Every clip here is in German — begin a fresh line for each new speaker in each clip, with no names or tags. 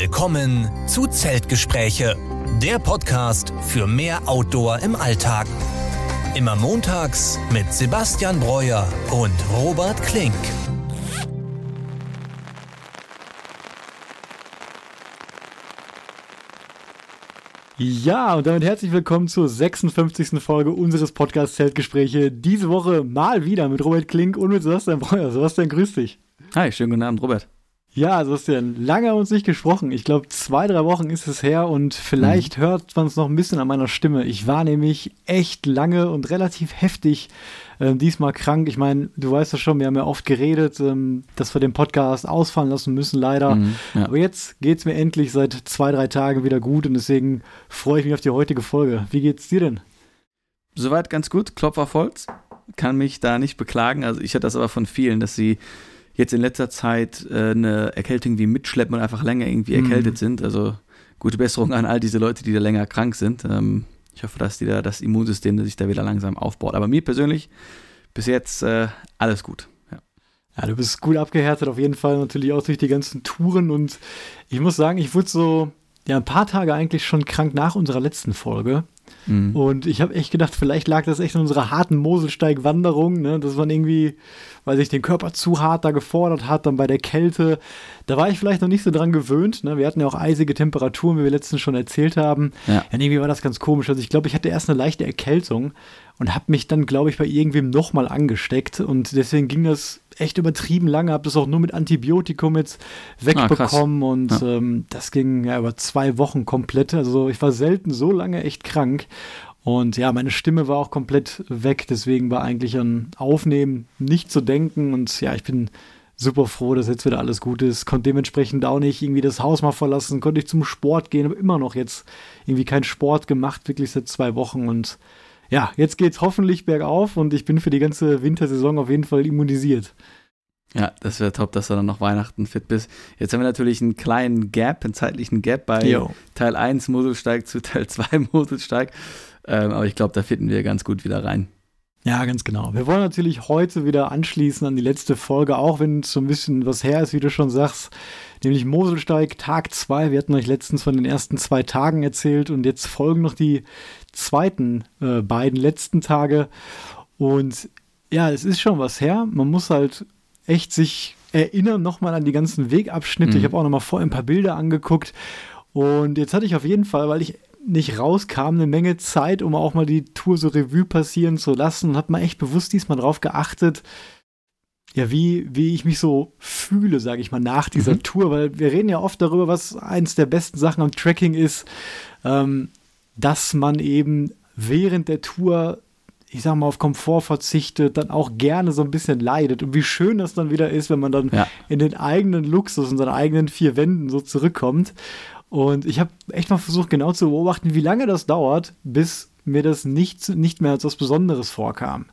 Willkommen zu Zeltgespräche, der Podcast für mehr Outdoor im Alltag. Immer montags mit Sebastian Breuer und Robert Klink.
Ja, und damit herzlich willkommen zur 56. Folge unseres Podcasts Zeltgespräche. Diese Woche mal wieder mit Robert Klink und mit Sebastian Breuer. Sebastian, grüß dich.
Hi, schönen guten Abend, Robert.
Ja, Sebastian, lange haben wir uns nicht gesprochen. Ich glaube, zwei, drei Wochen ist es her und vielleicht mhm. hört man es noch ein bisschen an meiner Stimme. Ich war nämlich echt lange und relativ heftig äh, diesmal krank. Ich meine, du weißt ja schon, wir haben ja oft geredet, ähm, dass wir den Podcast ausfallen lassen müssen, leider. Mhm, ja. Aber jetzt geht es mir endlich seit zwei, drei Tagen wieder gut und deswegen freue ich mich auf die heutige Folge. Wie geht's dir denn?
Soweit ganz gut, Klopf auf Holz. Kann mich da nicht beklagen. Also ich hatte das aber von vielen, dass sie jetzt in letzter Zeit äh, eine Erkältung wie mitschleppen und einfach länger irgendwie mhm. erkältet sind. Also gute Besserung an all diese Leute, die da länger krank sind. Ähm, ich hoffe, dass die da das Immunsystem sich da wieder langsam aufbaut. Aber mir persönlich bis jetzt äh, alles gut. Ja.
ja, du bist gut abgehärtet, auf jeden Fall natürlich auch durch die ganzen Touren. Und ich muss sagen, ich wurde so ja, ein paar Tage eigentlich schon krank nach unserer letzten Folge. Mhm. Und ich habe echt gedacht, vielleicht lag das echt in unserer harten Moselsteig-Wanderung, ne? dass man irgendwie, weil sich den Körper zu hart da gefordert hat, dann bei der Kälte. Da war ich vielleicht noch nicht so dran gewöhnt. Ne? Wir hatten ja auch eisige Temperaturen, wie wir letztens schon erzählt haben. Ja. ja irgendwie war das ganz komisch. Also ich glaube, ich hatte erst eine leichte Erkältung und habe mich dann, glaube ich, bei irgendwem nochmal angesteckt. Und deswegen ging das echt übertrieben lange, habe das auch nur mit Antibiotikum jetzt wegbekommen ah, und ja. ähm, das ging ja über zwei Wochen komplett. Also ich war selten so lange echt krank. Und ja, meine Stimme war auch komplett weg, deswegen war eigentlich an Aufnehmen nicht zu denken. Und ja, ich bin super froh, dass jetzt wieder alles gut ist. Konnte dementsprechend auch nicht irgendwie das Haus mal verlassen, konnte ich zum Sport gehen, aber immer noch jetzt irgendwie keinen Sport gemacht, wirklich seit zwei Wochen. Und ja, jetzt geht's hoffentlich bergauf und ich bin für die ganze Wintersaison auf jeden Fall immunisiert.
Ja, das wäre top, dass du dann noch Weihnachten fit bist. Jetzt haben wir natürlich einen kleinen Gap, einen zeitlichen Gap bei Yo. Teil 1 Moselsteig zu Teil 2 Moselsteig. Ähm, aber ich glaube, da finden wir ganz gut wieder rein.
Ja, ganz genau. Wir wollen natürlich heute wieder anschließen an die letzte Folge, auch wenn es so ein bisschen was her ist, wie du schon sagst, nämlich Moselsteig Tag 2. Wir hatten euch letztens von den ersten zwei Tagen erzählt und jetzt folgen noch die zweiten äh, beiden letzten Tage. Und ja, es ist schon was her. Man muss halt echt sich erinnern nochmal an die ganzen Wegabschnitte. Mhm. Ich habe auch nochmal vorher ein paar Bilder angeguckt. Und jetzt hatte ich auf jeden Fall, weil ich nicht rauskam, eine Menge Zeit, um auch mal die Tour so Revue passieren zu lassen und habe mal echt bewusst diesmal drauf geachtet, ja, wie, wie ich mich so fühle, sage ich mal, nach dieser mhm. Tour, weil wir reden ja oft darüber, was eins der besten Sachen am Tracking ist, ähm, dass man eben während der Tour, ich sag mal, auf Komfort verzichtet, dann auch gerne so ein bisschen leidet. Und wie schön das dann wieder ist, wenn man dann ja. in den eigenen Luxus, in seinen eigenen vier Wänden so zurückkommt. Und ich habe echt mal versucht, genau zu beobachten, wie lange das dauert, bis mir das nicht, nicht mehr als was Besonderes vorkam.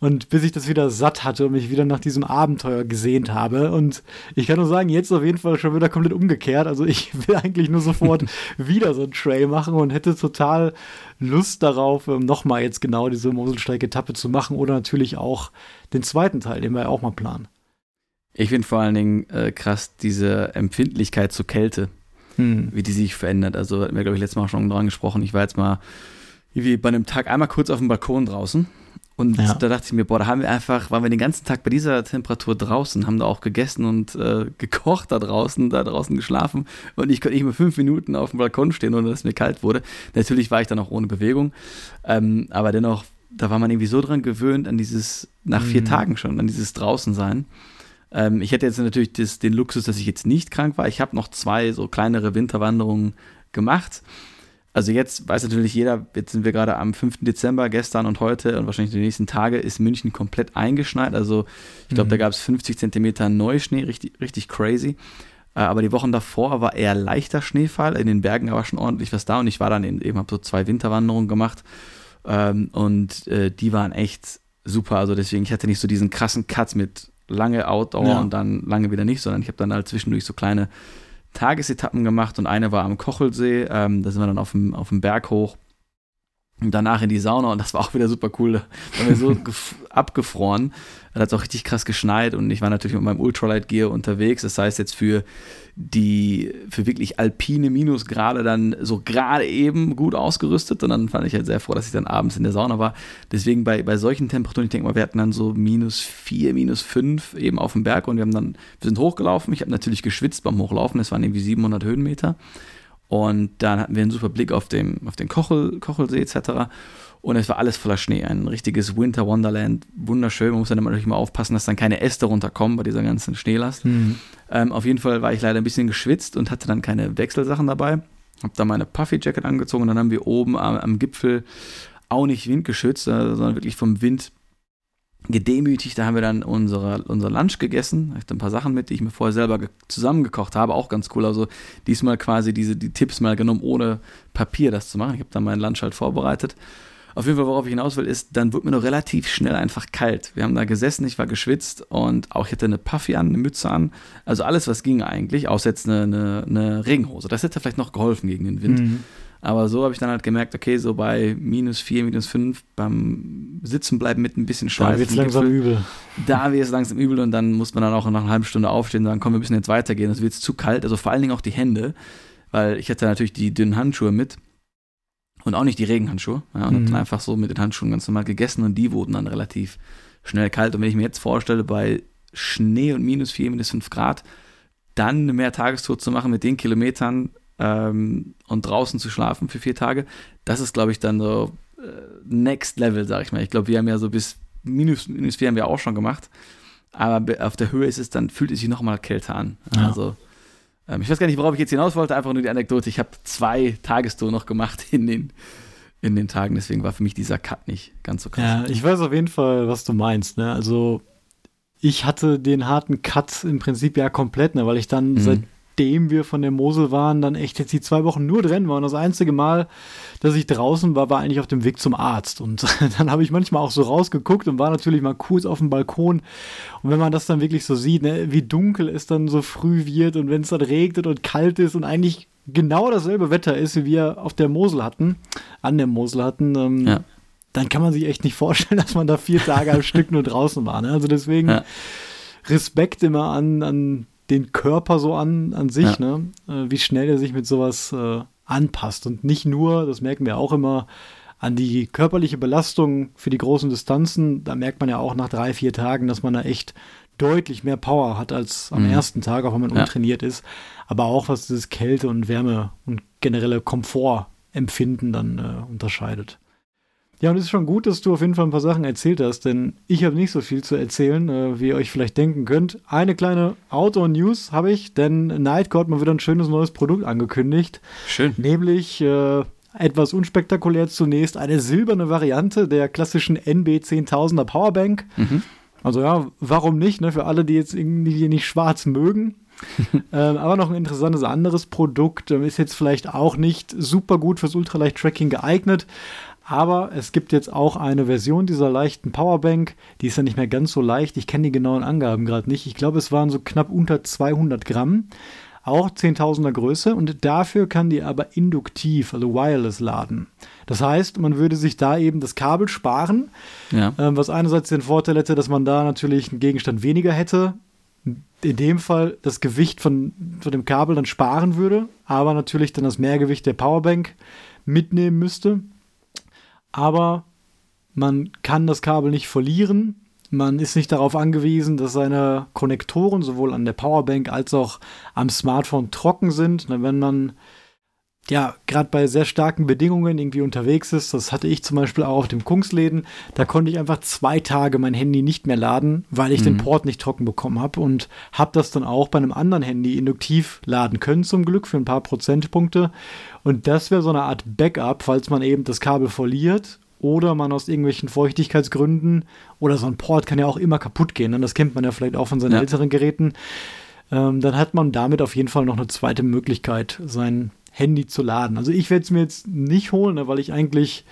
Und bis ich das wieder satt hatte und mich wieder nach diesem Abenteuer gesehnt habe. Und ich kann nur sagen, jetzt auf jeden Fall schon wieder komplett umgekehrt. Also ich will eigentlich nur sofort wieder so einen Trail machen und hätte total Lust darauf, ähm, nochmal jetzt genau diese Moselsteig-Etappe zu machen oder natürlich auch den zweiten Teil, den wir auch mal planen.
Ich finde vor allen Dingen äh, krass diese Empfindlichkeit zur Kälte, hm. wie die sich verändert. Also hatten wir, glaube ich, letztes Mal schon dran gesprochen. Ich war jetzt mal wie bei einem Tag einmal kurz auf dem Balkon draußen und ja. da dachte ich mir, boah, da haben wir einfach, waren wir den ganzen Tag bei dieser Temperatur draußen, haben da auch gegessen und äh, gekocht da draußen, da draußen geschlafen. Und ich konnte nicht mehr fünf Minuten auf dem Balkon stehen, ohne dass es mir kalt wurde. Natürlich war ich dann auch ohne Bewegung. Ähm, aber dennoch, da war man irgendwie so dran gewöhnt, an dieses, nach vier mhm. Tagen schon, an dieses Draußensein. Ähm, ich hätte jetzt natürlich das, den Luxus, dass ich jetzt nicht krank war. Ich habe noch zwei so kleinere Winterwanderungen gemacht. Also jetzt weiß natürlich jeder, jetzt sind wir gerade am 5. Dezember, gestern und heute und wahrscheinlich die nächsten Tage ist München komplett eingeschneit. Also ich glaube, mhm. da gab es 50 Zentimeter Neuschnee, richtig, richtig crazy. Äh, aber die Wochen davor war eher leichter Schneefall. In den Bergen war schon ordentlich was da und ich war dann eben, eben habe so zwei Winterwanderungen gemacht ähm, und äh, die waren echt super. Also deswegen, ich hatte nicht so diesen krassen Cut mit lange Outdoor ja. und dann lange wieder nicht, sondern ich habe dann halt zwischendurch so kleine Tagesetappen gemacht und eine war am Kochelsee. Ähm, da sind wir dann auf dem, auf dem Berg hoch. Und danach in die Sauna und das war auch wieder super cool. Da waren wir so abgefroren. Da hat es auch richtig krass geschneit und ich war natürlich mit meinem Ultralight Gear unterwegs. Das heißt jetzt für die, für wirklich alpine Minusgrade dann so gerade eben gut ausgerüstet und dann fand ich halt sehr froh, dass ich dann abends in der Sauna war. Deswegen bei, bei solchen Temperaturen, ich denke mal, wir hatten dann so minus vier, minus fünf eben auf dem Berg und wir haben dann, wir sind hochgelaufen. Ich habe natürlich geschwitzt beim Hochlaufen. Es waren irgendwie 700 Höhenmeter. Und dann hatten wir einen super Blick auf, dem, auf den Kochel, Kochelsee etc. Und es war alles voller Schnee. Ein richtiges Winter Wonderland. Wunderschön. Man muss dann natürlich mal aufpassen, dass dann keine Äste runterkommen bei dieser ganzen Schneelast. Mhm. Ähm, auf jeden Fall war ich leider ein bisschen geschwitzt und hatte dann keine Wechselsachen dabei. Hab dann meine Puffy Jacket angezogen und dann haben wir oben am, am Gipfel auch nicht windgeschützt, äh, sondern wirklich vom Wind gedemütigt. Da haben wir dann unsere, unser Lunch gegessen. Ich hatte ein paar Sachen mit, die ich mir vorher selber zusammengekocht habe. Auch ganz cool. Also diesmal quasi diese, die Tipps mal genommen, ohne Papier das zu machen. Ich habe dann meinen Lunch halt vorbereitet. Auf jeden Fall, worauf ich hinaus will, ist, dann wurde mir noch relativ schnell einfach kalt. Wir haben da gesessen, ich war geschwitzt und auch ich hatte eine Puffy an, eine Mütze an. Also alles, was ging eigentlich, außer jetzt eine, eine, eine Regenhose. Das hätte vielleicht noch geholfen gegen den Wind. Mhm. Aber so habe ich dann halt gemerkt, okay, so bei minus 4, minus 5 beim Sitzen bleiben mit ein bisschen Schweiß.
Da wird es langsam übel.
Da wird es langsam übel und dann muss man dann auch nach einer halben Stunde aufstehen und sagen, komm, wir müssen jetzt weitergehen. Es wird zu kalt. Also vor allen Dingen auch die Hände, weil ich hatte natürlich die dünnen Handschuhe mit und auch nicht die Regenhandschuhe. Ja, und mhm. habe dann einfach so mit den Handschuhen ganz normal gegessen und die wurden dann relativ schnell kalt. Und wenn ich mir jetzt vorstelle, bei Schnee und minus 4, minus 5 Grad, dann eine mehr Tagestour zu machen mit den Kilometern, ähm, und draußen zu schlafen für vier Tage, das ist, glaube ich, dann so äh, Next Level, sag ich mal. Ich glaube, wir haben ja so bis minus, minus vier haben wir auch schon gemacht. Aber auf der Höhe ist es dann, fühlt es sich nochmal kälter an. Ja. Also, ähm, ich weiß gar nicht, worauf ich jetzt hinaus wollte, einfach nur die Anekdote. Ich habe zwei Tagestour noch gemacht in den, in den Tagen, deswegen war für mich dieser Cut nicht ganz so krass.
Ja, ich weiß auf jeden Fall, was du meinst. Ne? Also, ich hatte den harten Cut im Prinzip ja komplett, ne? weil ich dann mhm. seit nachdem wir von der Mosel waren, dann echt jetzt die zwei Wochen nur drin waren. Das einzige Mal, dass ich draußen war, war eigentlich auf dem Weg zum Arzt. Und dann habe ich manchmal auch so rausgeguckt und war natürlich mal kurz auf dem Balkon. Und wenn man das dann wirklich so sieht, ne, wie dunkel es dann so früh wird und wenn es dann regnet und kalt ist und eigentlich genau dasselbe Wetter ist, wie wir auf der Mosel hatten, an der Mosel hatten, ähm, ja. dann kann man sich echt nicht vorstellen, dass man da vier Tage am Stück nur draußen war. Ne? Also deswegen ja. Respekt immer an, an den Körper so an, an sich, ja. ne? Äh, wie schnell er sich mit sowas äh, anpasst. Und nicht nur, das merken wir auch immer, an die körperliche Belastung für die großen Distanzen. Da merkt man ja auch nach drei, vier Tagen, dass man da echt deutlich mehr Power hat als am mhm. ersten Tag, auch wenn man ja. untrainiert ist. Aber auch was dieses Kälte und Wärme und generelle Komfortempfinden dann äh, unterscheidet. Ja, und es ist schon gut, dass du auf jeden Fall ein paar Sachen erzählt hast, denn ich habe nicht so viel zu erzählen, äh, wie ihr euch vielleicht denken könnt. Eine kleine Outdoor-News habe ich, denn Nightcore hat mal wieder ein schönes neues Produkt angekündigt.
Schön.
Nämlich äh, etwas unspektakulär zunächst eine silberne Variante der klassischen NB 10000er Powerbank. Mhm. Also ja, warum nicht, ne? Für alle, die jetzt irgendwie nicht schwarz mögen. ähm, aber noch ein interessantes anderes Produkt. Ähm, ist jetzt vielleicht auch nicht super gut fürs Ultraleicht-Tracking geeignet, aber es gibt jetzt auch eine Version dieser leichten Powerbank. Die ist ja nicht mehr ganz so leicht. Ich kenne die genauen Angaben gerade nicht. Ich glaube, es waren so knapp unter 200 Gramm. Auch 10.000er Größe. Und dafür kann die aber induktiv, also wireless laden. Das heißt, man würde sich da eben das Kabel sparen. Ja. Ähm, was einerseits den Vorteil hätte, dass man da natürlich einen Gegenstand weniger hätte. In dem Fall das Gewicht von, von dem Kabel dann sparen würde. Aber natürlich dann das Mehrgewicht der Powerbank mitnehmen müsste aber man kann das Kabel nicht verlieren. Man ist nicht darauf angewiesen, dass seine Konnektoren sowohl an der Powerbank als auch am Smartphone trocken sind. Wenn man ja, gerade bei sehr starken Bedingungen irgendwie unterwegs ist, das hatte ich zum Beispiel auch auf dem Kungsläden, da konnte ich einfach zwei Tage mein Handy nicht mehr laden, weil ich mhm. den Port nicht trocken bekommen habe und habe das dann auch bei einem anderen Handy induktiv laden können, zum Glück für ein paar Prozentpunkte. Und das wäre so eine Art Backup, falls man eben das Kabel verliert oder man aus irgendwelchen Feuchtigkeitsgründen oder so ein Port kann ja auch immer kaputt gehen. Und ne? das kennt man ja vielleicht auch von seinen ja. älteren Geräten. Ähm, dann hat man damit auf jeden Fall noch eine zweite Möglichkeit, sein Handy zu laden. Also ich werde es mir jetzt nicht holen, ne, weil ich eigentlich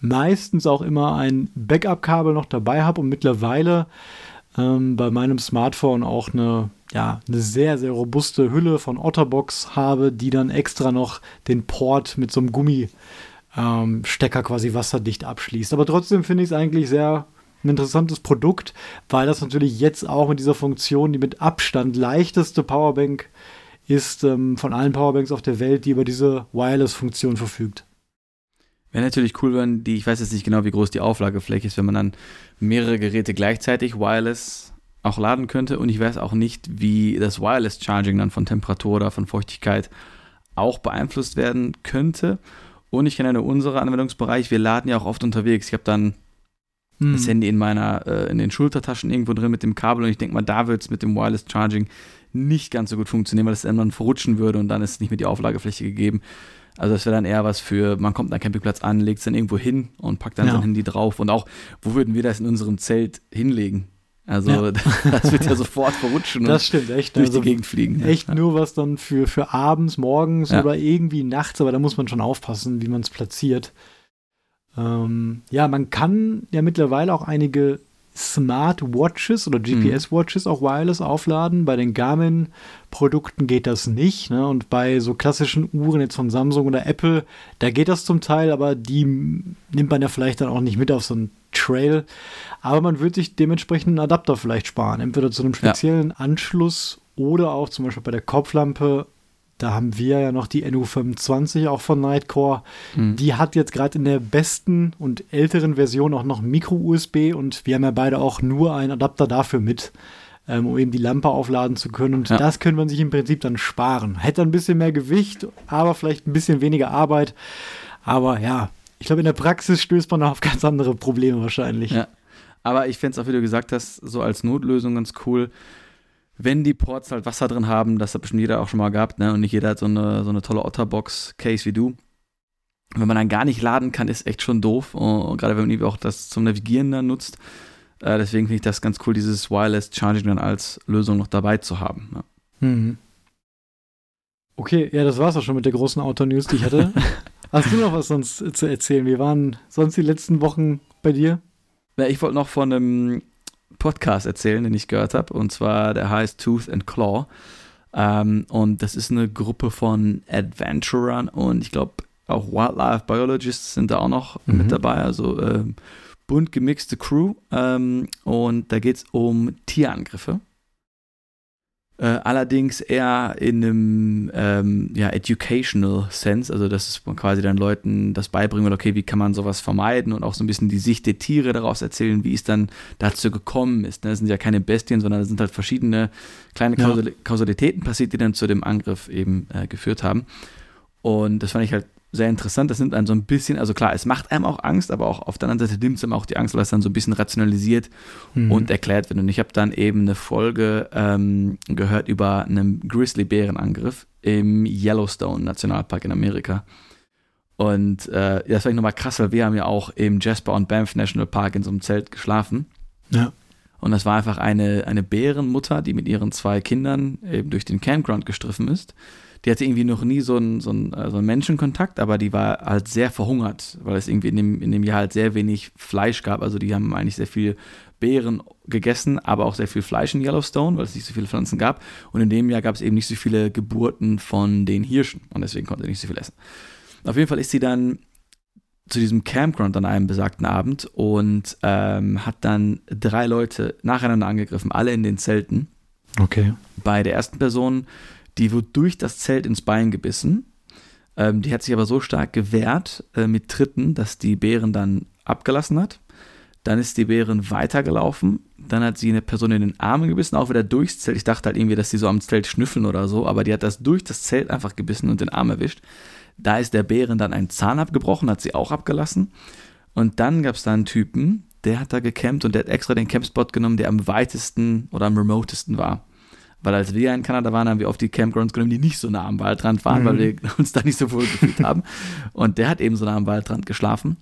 meistens auch immer ein Backup-Kabel noch dabei habe und mittlerweile ähm, bei meinem Smartphone auch eine, ja, eine sehr, sehr robuste Hülle von Otterbox habe, die dann extra noch den Port mit so einem Gummi ähm, quasi wasserdicht abschließt. Aber trotzdem finde ich es eigentlich sehr ein interessantes Produkt, weil das natürlich jetzt auch mit dieser Funktion, die mit Abstand leichteste Powerbank ist ähm, von allen Powerbanks auf der Welt, die über diese Wireless-Funktion verfügt.
Wäre natürlich cool, wenn die, ich weiß jetzt nicht genau, wie groß die Auflagefläche ist, wenn man dann mehrere Geräte gleichzeitig wireless auch laden könnte. Und ich weiß auch nicht, wie das Wireless Charging dann von Temperatur oder von Feuchtigkeit auch beeinflusst werden könnte. Und ich kenne ja unseren Anwendungsbereich, wir laden ja auch oft unterwegs. Ich habe dann hm. das Handy in meiner, äh, in den Schultertaschen irgendwo drin mit dem Kabel und ich denke mal, da wird es mit dem Wireless Charging nicht ganz so gut funktionieren, weil es dann verrutschen würde und dann ist nicht mehr die Auflagefläche gegeben. Also das wäre dann eher was für, man kommt am Campingplatz an, legt es dann irgendwo hin und packt dann ja. sein Handy drauf. Und auch, wo würden wir das in unserem Zelt hinlegen? Also ja. das wird ja sofort verrutschen
das stimmt, echt.
durch also die Gegend fliegen.
Echt ja. nur was dann für, für abends, morgens ja. oder irgendwie nachts, aber da muss man schon aufpassen, wie man es platziert. Ähm, ja, man kann ja mittlerweile auch einige Smartwatches oder GPS-Watches auch wireless aufladen. Bei den Garmin-Produkten geht das nicht. Ne? Und bei so klassischen Uhren jetzt von Samsung oder Apple, da geht das zum Teil, aber die nimmt man ja vielleicht dann auch nicht mit auf so einen Trail. Aber man wird sich dementsprechend einen Adapter vielleicht sparen. Entweder zu einem speziellen ja. Anschluss oder auch zum Beispiel bei der Kopflampe da haben wir ja noch die NU25 auch von Nightcore. Mhm. Die hat jetzt gerade in der besten und älteren Version auch noch Micro-USB und wir haben ja beide auch nur einen Adapter dafür mit, ähm, um eben die Lampe aufladen zu können. Und ja. das könnte man sich im Prinzip dann sparen. Hätte ein bisschen mehr Gewicht, aber vielleicht ein bisschen weniger Arbeit. Aber ja, ich glaube, in der Praxis stößt man auf ganz andere Probleme wahrscheinlich.
Ja. Aber ich fände es auch, wie du gesagt hast, so als Notlösung ganz cool wenn die Ports halt Wasser drin haben, das hat bestimmt jeder auch schon mal gehabt, ne? Und nicht jeder hat so eine, so eine tolle Otterbox-Case wie du. Wenn man dann gar nicht laden kann, ist echt schon doof. Und gerade wenn man auch das zum Navigieren dann nutzt. Äh, deswegen finde ich das ganz cool, dieses Wireless Charging dann als Lösung noch dabei zu haben. Ja. Mhm.
Okay, ja, das war's auch schon mit der großen Auto-News, die ich hatte. Hast du noch was sonst zu erzählen? Wie waren sonst die letzten Wochen bei dir?
Ja, ich wollte noch von einem Podcast erzählen, den ich gehört habe. Und zwar, der heißt Tooth and Claw. Ähm, und das ist eine Gruppe von Adventurern und ich glaube auch Wildlife Biologists sind da auch noch mhm. mit dabei. Also ähm, bunt gemixte Crew. Ähm, und da geht es um Tierangriffe. Äh, allerdings eher in einem ähm, ja, educational sense, also dass man quasi dann Leuten das beibringen will, okay, wie kann man sowas vermeiden und auch so ein bisschen die Sicht der Tiere daraus erzählen, wie es dann dazu gekommen ist. Ne? Das sind ja keine Bestien, sondern es sind halt verschiedene kleine ja. Kausalitäten passiert, die dann zu dem Angriff eben äh, geführt haben. Und das fand ich halt sehr interessant. Das nimmt einen so ein bisschen, also klar, es macht einem auch Angst, aber auch auf der anderen Seite nimmt es einem auch die Angst, weil es dann so ein bisschen rationalisiert mhm. und erklärt wird. Und ich habe dann eben eine Folge ähm, gehört über einen Grizzly-Bärenangriff im Yellowstone Nationalpark in Amerika. Und äh, das war ich nochmal krass, weil wir haben ja auch im Jasper und Banff National Park in so einem Zelt geschlafen.
Ja.
Und das war einfach eine, eine Bärenmutter, die mit ihren zwei Kindern eben durch den Campground gestriffen ist die hatte irgendwie noch nie so einen, so einen, äh, so einen Menschenkontakt, aber die war halt sehr verhungert, weil es irgendwie in dem, in dem Jahr halt sehr wenig Fleisch gab. Also die haben eigentlich sehr viel Beeren gegessen, aber auch sehr viel Fleisch in Yellowstone, weil es nicht so viele Pflanzen gab. Und in dem Jahr gab es eben nicht so viele Geburten von den Hirschen und deswegen konnte sie nicht so viel essen. Auf jeden Fall ist sie dann zu diesem Campground an einem besagten Abend und ähm, hat dann drei Leute nacheinander angegriffen, alle in den Zelten.
Okay.
Bei der ersten Person die wird durch das Zelt ins Bein gebissen. Ähm, die hat sich aber so stark gewehrt äh, mit Tritten, dass die Bären dann abgelassen hat. Dann ist die Bären weitergelaufen. Dann hat sie eine Person in den Armen gebissen, auch wieder durchs Zelt. Ich dachte halt irgendwie, dass sie so am Zelt schnüffeln oder so, aber die hat das durch das Zelt einfach gebissen und den Arm erwischt. Da ist der Bären dann ein Zahn abgebrochen, hat sie auch abgelassen. Und dann gab es da einen Typen, der hat da gecampt und der hat extra den Campspot genommen, der am weitesten oder am remotesten war. Weil als wir in Kanada waren, haben wir oft die Campgrounds genommen, die nicht so nah am Waldrand waren, mhm. weil wir uns da nicht so wohl gefühlt haben. Und der hat eben so nah am Waldrand geschlafen.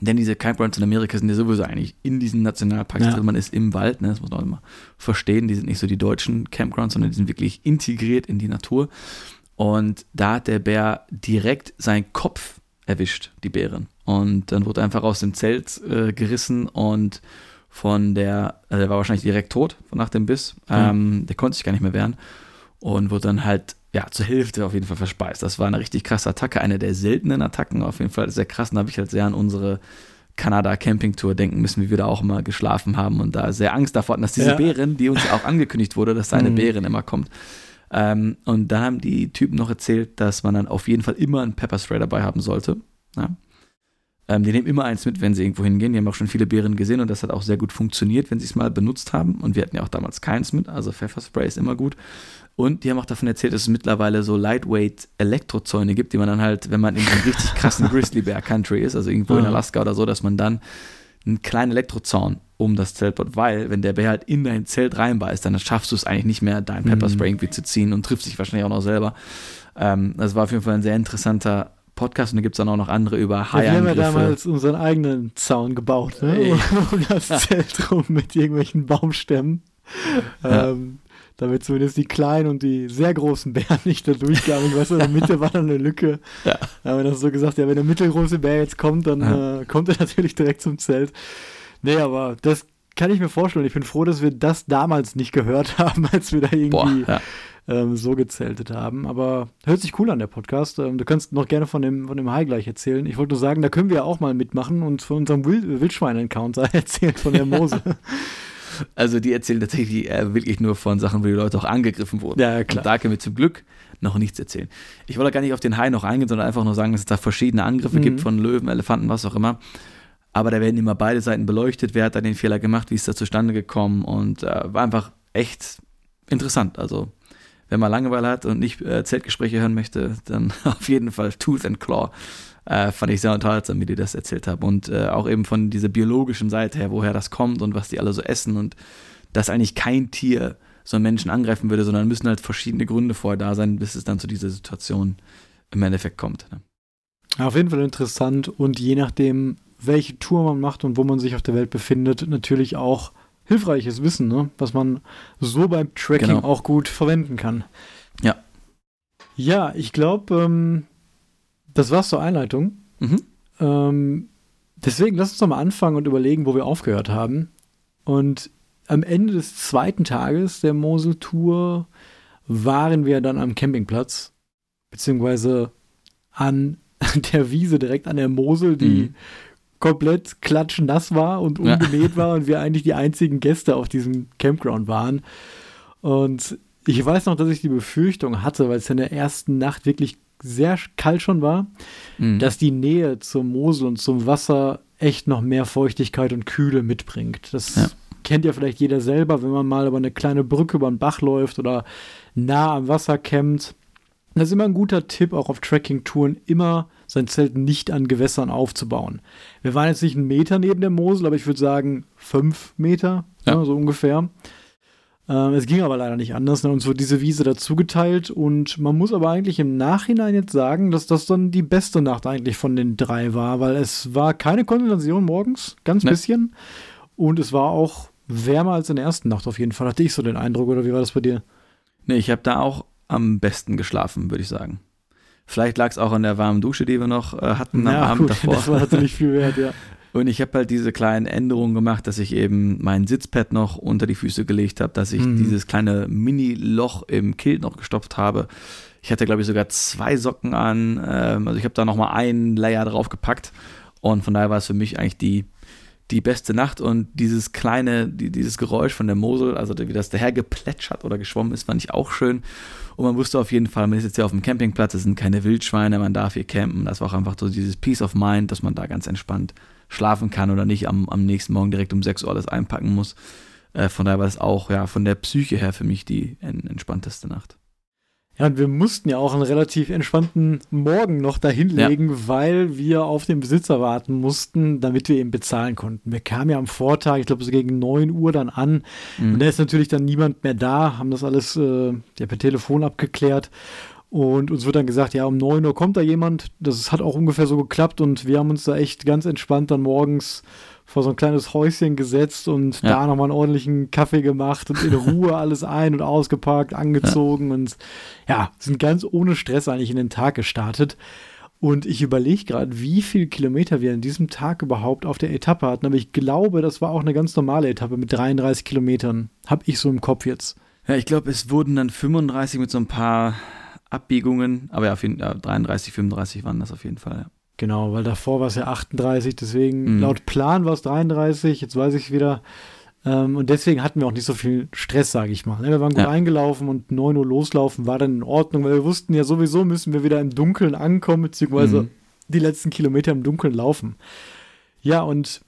Denn diese Campgrounds in Amerika sind ja sowieso eigentlich in diesen Nationalparks ja. drin. Man ist im Wald, ne? das muss man auch immer verstehen. Die sind nicht so die deutschen Campgrounds, sondern die sind wirklich integriert in die Natur. Und da hat der Bär direkt seinen Kopf erwischt, die Bären. Und dann wurde er einfach aus dem Zelt äh, gerissen und von der, also der war wahrscheinlich direkt tot nach dem Biss. Mhm. Ähm, der konnte sich gar nicht mehr wehren und wurde dann halt ja, zur Hälfte auf jeden Fall verspeist. Das war eine richtig krasse Attacke, eine der seltenen Attacken auf jeden Fall. Sehr krass. Und da habe ich halt sehr an unsere Kanada-Camping-Tour denken müssen, wie wir da auch immer geschlafen haben und da sehr Angst davor hatten, dass diese ja. Bärin, die uns auch angekündigt wurde, dass da eine mhm. Bärin immer kommt. Ähm, und da haben die Typen noch erzählt, dass man dann auf jeden Fall immer einen Pepperspray dabei haben sollte. Ja? Ähm, die nehmen immer eins mit, wenn sie irgendwo hingehen. Die haben auch schon viele Bären gesehen und das hat auch sehr gut funktioniert, wenn sie es mal benutzt haben. Und wir hatten ja auch damals keins mit, also Pfefferspray ist immer gut. Und die haben auch davon erzählt, dass es mittlerweile so Lightweight Elektrozäune gibt, die man dann halt, wenn man in einem richtig krassen Grizzly Bear Country ist, also irgendwo in Alaska oder so, dass man dann einen kleinen Elektrozaun um das Zelt baut, weil wenn der Bär halt in dein Zelt reinbeißt, dann schaffst du es eigentlich nicht mehr, dein Pepperspray mhm. irgendwie zu ziehen und triffst dich wahrscheinlich auch noch selber. Ähm, das war auf jeden Fall ein sehr interessanter Podcast und da gibt es dann auch noch andere über
Haiangriffe. Ja, wir haben ja damals unseren eigenen Zaun gebaut, ne? um das Zelt rum mit irgendwelchen Baumstämmen. Ja. Ähm, damit zumindest die kleinen und die sehr großen Bären nicht da durchkamen. Ich weiß, in der Mitte war dann eine Lücke. Ja. Da haben wir das so gesagt, ja, wenn der mittelgroße Bär jetzt kommt, dann ja. äh, kommt er natürlich direkt zum Zelt. Nee, aber das kann ich mir vorstellen. Ich bin froh, dass wir das damals nicht gehört haben, als wir da irgendwie Boah, ja. Ähm, so gezeltet haben. Aber hört sich cool an, der Podcast. Ähm, du kannst noch gerne von dem, von dem Hai gleich erzählen. Ich wollte nur sagen, da können wir ja auch mal mitmachen und von unserem Wild Wildschwein-Encounter erzählen, von der Mose.
Also die erzählen tatsächlich äh, wirklich nur von Sachen, wo die Leute auch angegriffen wurden. Ja, klar. Und da können wir zum Glück noch nichts erzählen. Ich wollte gar nicht auf den Hai noch eingehen, sondern einfach nur sagen, dass es da verschiedene Angriffe mhm. gibt von Löwen, Elefanten, was auch immer. Aber da werden immer beide Seiten beleuchtet. Wer hat da den Fehler gemacht? Wie ist das zustande gekommen? Und äh, war einfach echt interessant. Also, wenn man Langeweile hat und nicht äh, Zeltgespräche hören möchte, dann auf jeden Fall Tooth and Claw. Äh, fand ich sehr unterhaltsam, wie die das erzählt haben. Und äh, auch eben von dieser biologischen Seite her, woher das kommt und was die alle so essen und dass eigentlich kein Tier so einen Menschen angreifen würde, sondern müssen halt verschiedene Gründe vorher da sein, bis es dann zu dieser Situation im Endeffekt kommt. Ne?
Auf jeden Fall interessant und je nachdem, welche Tour man macht und wo man sich auf der Welt befindet, natürlich auch hilfreiches Wissen, ne? was man so beim Tracking genau. auch gut verwenden kann.
Ja.
Ja, ich glaube, ähm, das war's zur Einleitung. Mhm. Ähm, deswegen lass uns doch mal anfangen und überlegen, wo wir aufgehört haben. Und am Ende des zweiten Tages der Mosel-Tour waren wir dann am Campingplatz, beziehungsweise an der Wiese direkt an der Mosel, die mhm. Komplett klatschnass war und ungemäht ja. war und wir eigentlich die einzigen Gäste auf diesem Campground waren. Und ich weiß noch, dass ich die Befürchtung hatte, weil es in der ersten Nacht wirklich sehr kalt schon war, mhm. dass die Nähe zur Mosel und zum Wasser echt noch mehr Feuchtigkeit und Kühle mitbringt. Das ja. kennt ja vielleicht jeder selber, wenn man mal über eine kleine Brücke über einen Bach läuft oder nah am Wasser campt. Das ist immer ein guter Tipp, auch auf Trekking-Touren, immer sein Zelt nicht an Gewässern aufzubauen. Wir waren jetzt nicht einen Meter neben der Mosel, aber ich würde sagen fünf Meter, ja. ne, so ungefähr. Ähm, es ging aber leider nicht anders. Ne? Uns wurde diese Wiese dazu geteilt und man muss aber eigentlich im Nachhinein jetzt sagen, dass das dann die beste Nacht eigentlich von den drei war, weil es war keine Kondensation morgens, ganz nee. bisschen. Und es war auch wärmer als in der ersten Nacht auf jeden Fall. Hatte ich so den Eindruck, oder wie war das bei dir?
Nee, ich habe da auch am besten geschlafen, würde ich sagen. Vielleicht lag es auch an der warmen Dusche, die wir noch äh, hatten
ja, am Abend gut, davor. Das war natürlich viel wert, ja.
Und ich habe halt diese kleinen Änderungen gemacht, dass ich eben mein Sitzpad noch unter die Füße gelegt habe, dass ich mhm. dieses kleine Mini-Loch im Kilt noch gestopft habe. Ich hatte, glaube ich, sogar zwei Socken an. Ähm, also ich habe da nochmal einen Layer drauf gepackt. Und von daher war es für mich eigentlich die, die beste Nacht. Und dieses kleine, die, dieses Geräusch von der Mosel, also wie das daher geplätschert oder geschwommen ist, fand ich auch schön. Und man wusste auf jeden Fall, man ist jetzt hier auf dem Campingplatz, es sind keine Wildschweine, man darf hier campen. Das war auch einfach so dieses Peace of Mind, dass man da ganz entspannt schlafen kann oder nicht am, am nächsten Morgen direkt um 6 Uhr alles einpacken muss. Äh, von daher war es auch ja von der Psyche her für mich die entspannteste Nacht.
Ja, und wir mussten ja auch einen relativ entspannten Morgen noch dahinlegen, ja. weil wir auf den Besitzer warten mussten, damit wir ihn bezahlen konnten. Wir kamen ja am Vortag, ich glaube so gegen 9 Uhr dann an. Mhm. Und da ist natürlich dann niemand mehr da, haben das alles äh, ja, per Telefon abgeklärt. Und uns wird dann gesagt, ja, um 9 Uhr kommt da jemand. Das hat auch ungefähr so geklappt und wir haben uns da echt ganz entspannt dann morgens vor so ein kleines Häuschen gesetzt und ja. da nochmal einen ordentlichen Kaffee gemacht und in Ruhe alles ein- und ausgepackt, angezogen ja. und ja, sind ganz ohne Stress eigentlich in den Tag gestartet. Und ich überlege gerade, wie viele Kilometer wir an diesem Tag überhaupt auf der Etappe hatten. Aber ich glaube, das war auch eine ganz normale Etappe mit 33 Kilometern. Hab ich so im Kopf jetzt.
Ja, ich glaube, es wurden dann 35 mit so ein paar Abbiegungen, aber ja, 33, 35 waren das auf jeden Fall. Ja.
Genau, weil davor war es ja 38, deswegen mhm. laut Plan war es 33, jetzt weiß ich wieder. Ähm, und deswegen hatten wir auch nicht so viel Stress, sage ich mal. Ne? Wir waren gut ja. eingelaufen und 9 Uhr loslaufen war dann in Ordnung, weil wir wussten ja sowieso müssen wir wieder im Dunkeln ankommen, beziehungsweise mhm. die letzten Kilometer im Dunkeln laufen. Ja, und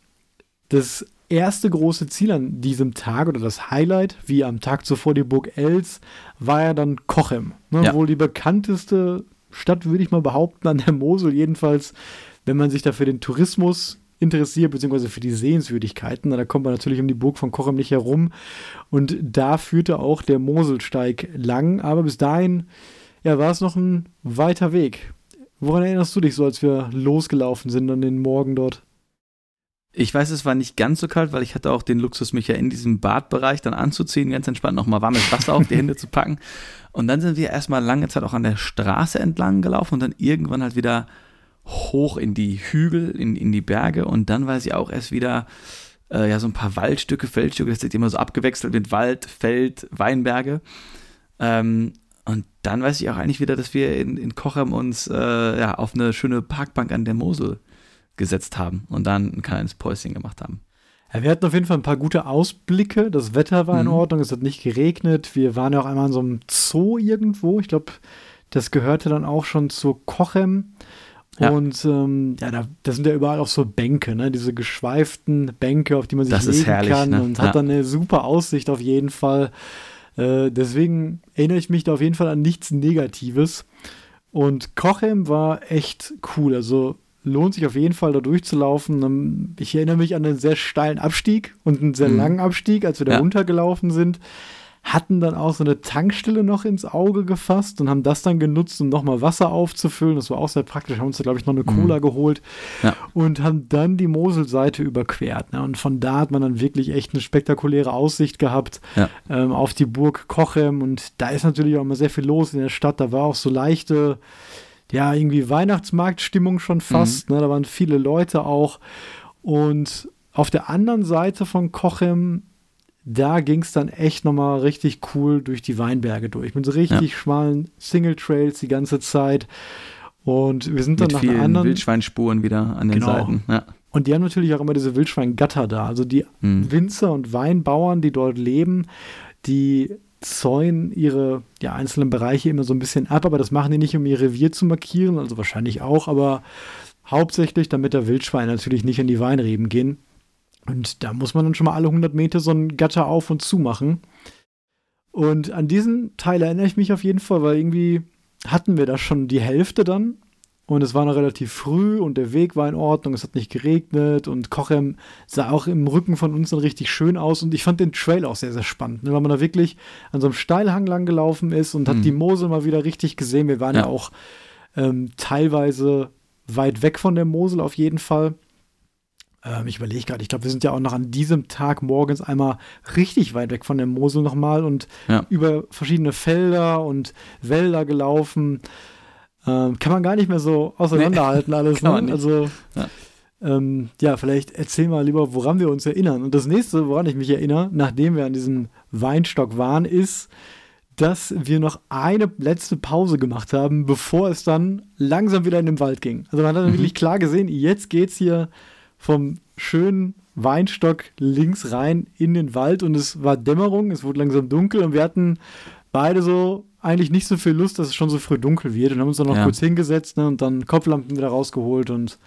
das erste große Ziel an diesem Tag oder das Highlight, wie am Tag zuvor die Burg Els, war ja dann Kochem. Ne? Ja. Wohl die bekannteste Stadt, würde ich mal behaupten, an der Mosel. Jedenfalls, wenn man sich da für den Tourismus interessiert, beziehungsweise für die Sehenswürdigkeiten. Da kommt man natürlich um die Burg von Kochem nicht herum. Und da führte auch der Moselsteig lang. Aber bis dahin ja, war es noch ein weiter Weg. Woran erinnerst du dich so, als wir losgelaufen sind an den Morgen dort?
Ich weiß, es war nicht ganz so kalt, weil ich hatte auch den Luxus, mich ja in diesem Badbereich dann anzuziehen, ganz entspannt nochmal warmes Wasser auf die Hände zu packen. Und dann sind wir erstmal lange Zeit auch an der Straße entlang gelaufen und dann irgendwann halt wieder hoch in die Hügel, in, in die Berge. Und dann war sie auch erst wieder äh, ja so ein paar Waldstücke, Feldstücke, das ist immer so abgewechselt mit Wald, Feld, Weinberge. Ähm, und dann weiß ich auch eigentlich wieder, dass wir in, in Kochem uns äh, ja, auf eine schöne Parkbank an der Mosel gesetzt haben und dann ein kleines Päuschen gemacht haben.
Ja, wir hatten auf jeden Fall ein paar gute Ausblicke. Das Wetter war in mhm. Ordnung, es hat nicht geregnet. Wir waren ja auch einmal in so einem Zoo irgendwo. Ich glaube, das gehörte dann auch schon zu Kochem. Ja. Und ähm, ja, da, das sind ja überall auch so Bänke, ne? diese geschweiften Bänke, auf die man sich das legen herrlich, kann ne? und ja. hat dann eine super Aussicht auf jeden Fall. Äh, deswegen erinnere ich mich da auf jeden Fall an nichts Negatives. Und Kochem war echt cool. Also lohnt sich auf jeden Fall da durchzulaufen. Ähm, ich erinnere mich an einen sehr steilen Abstieg und einen sehr mhm. langen Abstieg, als wir da ja. runtergelaufen sind. Hatten dann auch so eine Tankstelle noch ins Auge gefasst und haben das dann genutzt, um nochmal Wasser aufzufüllen. Das war auch sehr praktisch. Haben uns da, glaube ich, noch eine mhm. Cola geholt ja. und haben dann die Moselseite überquert. Ne? Und von da hat man dann wirklich echt eine spektakuläre Aussicht gehabt ja. ähm, auf die Burg Kochem. Und da ist natürlich auch immer sehr viel los in der Stadt. Da war auch so leichte ja, irgendwie Weihnachtsmarktstimmung schon fast. Mhm. Ne? Da waren viele Leute auch. Und auf der anderen Seite von Kochem, da ging es dann echt nochmal richtig cool durch die Weinberge durch. Mit so richtig ja. schmalen Single Trails die ganze Zeit. Und wir sind dann
Mit
nach
vielen anderen Wildschweinspuren wieder an den genau. Seiten. Ja.
Und die haben natürlich auch immer diese Wildschweingatter da. Also die mhm. Winzer und Weinbauern, die dort leben, die zäunen ihre ja, einzelnen Bereiche immer so ein bisschen ab, aber das machen die nicht, um ihr Revier zu markieren, also wahrscheinlich auch, aber hauptsächlich, damit der Wildschwein natürlich nicht in die Weinreben gehen. Und da muss man dann schon mal alle 100 Meter so ein Gatter auf und zu machen. Und an diesen Teil erinnere ich mich auf jeden Fall, weil irgendwie hatten wir da schon die Hälfte dann und es war noch relativ früh und der Weg war in Ordnung, es hat nicht geregnet und Kochem sah auch im Rücken von uns dann richtig schön aus und ich fand den Trail auch sehr, sehr spannend, ne, weil man da wirklich an so einem Steilhang lang gelaufen ist und mhm. hat die Mosel mal wieder richtig gesehen. Wir waren ja, ja auch ähm, teilweise weit weg von der Mosel auf jeden Fall. Ähm, ich überlege gerade, ich glaube, wir sind ja auch noch an diesem Tag morgens einmal richtig weit weg von der Mosel nochmal und ja. über verschiedene Felder und Wälder gelaufen. Ähm, kann man gar nicht mehr so auseinanderhalten nee, alles. Ne? Also ja. Ähm, ja, vielleicht erzähl mal lieber, woran wir uns erinnern. Und das nächste, woran ich mich erinnere, nachdem wir an diesem Weinstock waren, ist, dass wir noch eine letzte Pause gemacht haben, bevor es dann langsam wieder in den Wald ging. Also man hat mhm. wirklich klar gesehen, jetzt geht es hier vom schönen Weinstock links rein in den Wald und es war Dämmerung, es wurde langsam dunkel und wir hatten beide so eigentlich nicht so viel Lust, dass es schon so früh dunkel wird und haben uns dann noch ja. kurz hingesetzt ne, und dann Kopflampen wieder rausgeholt und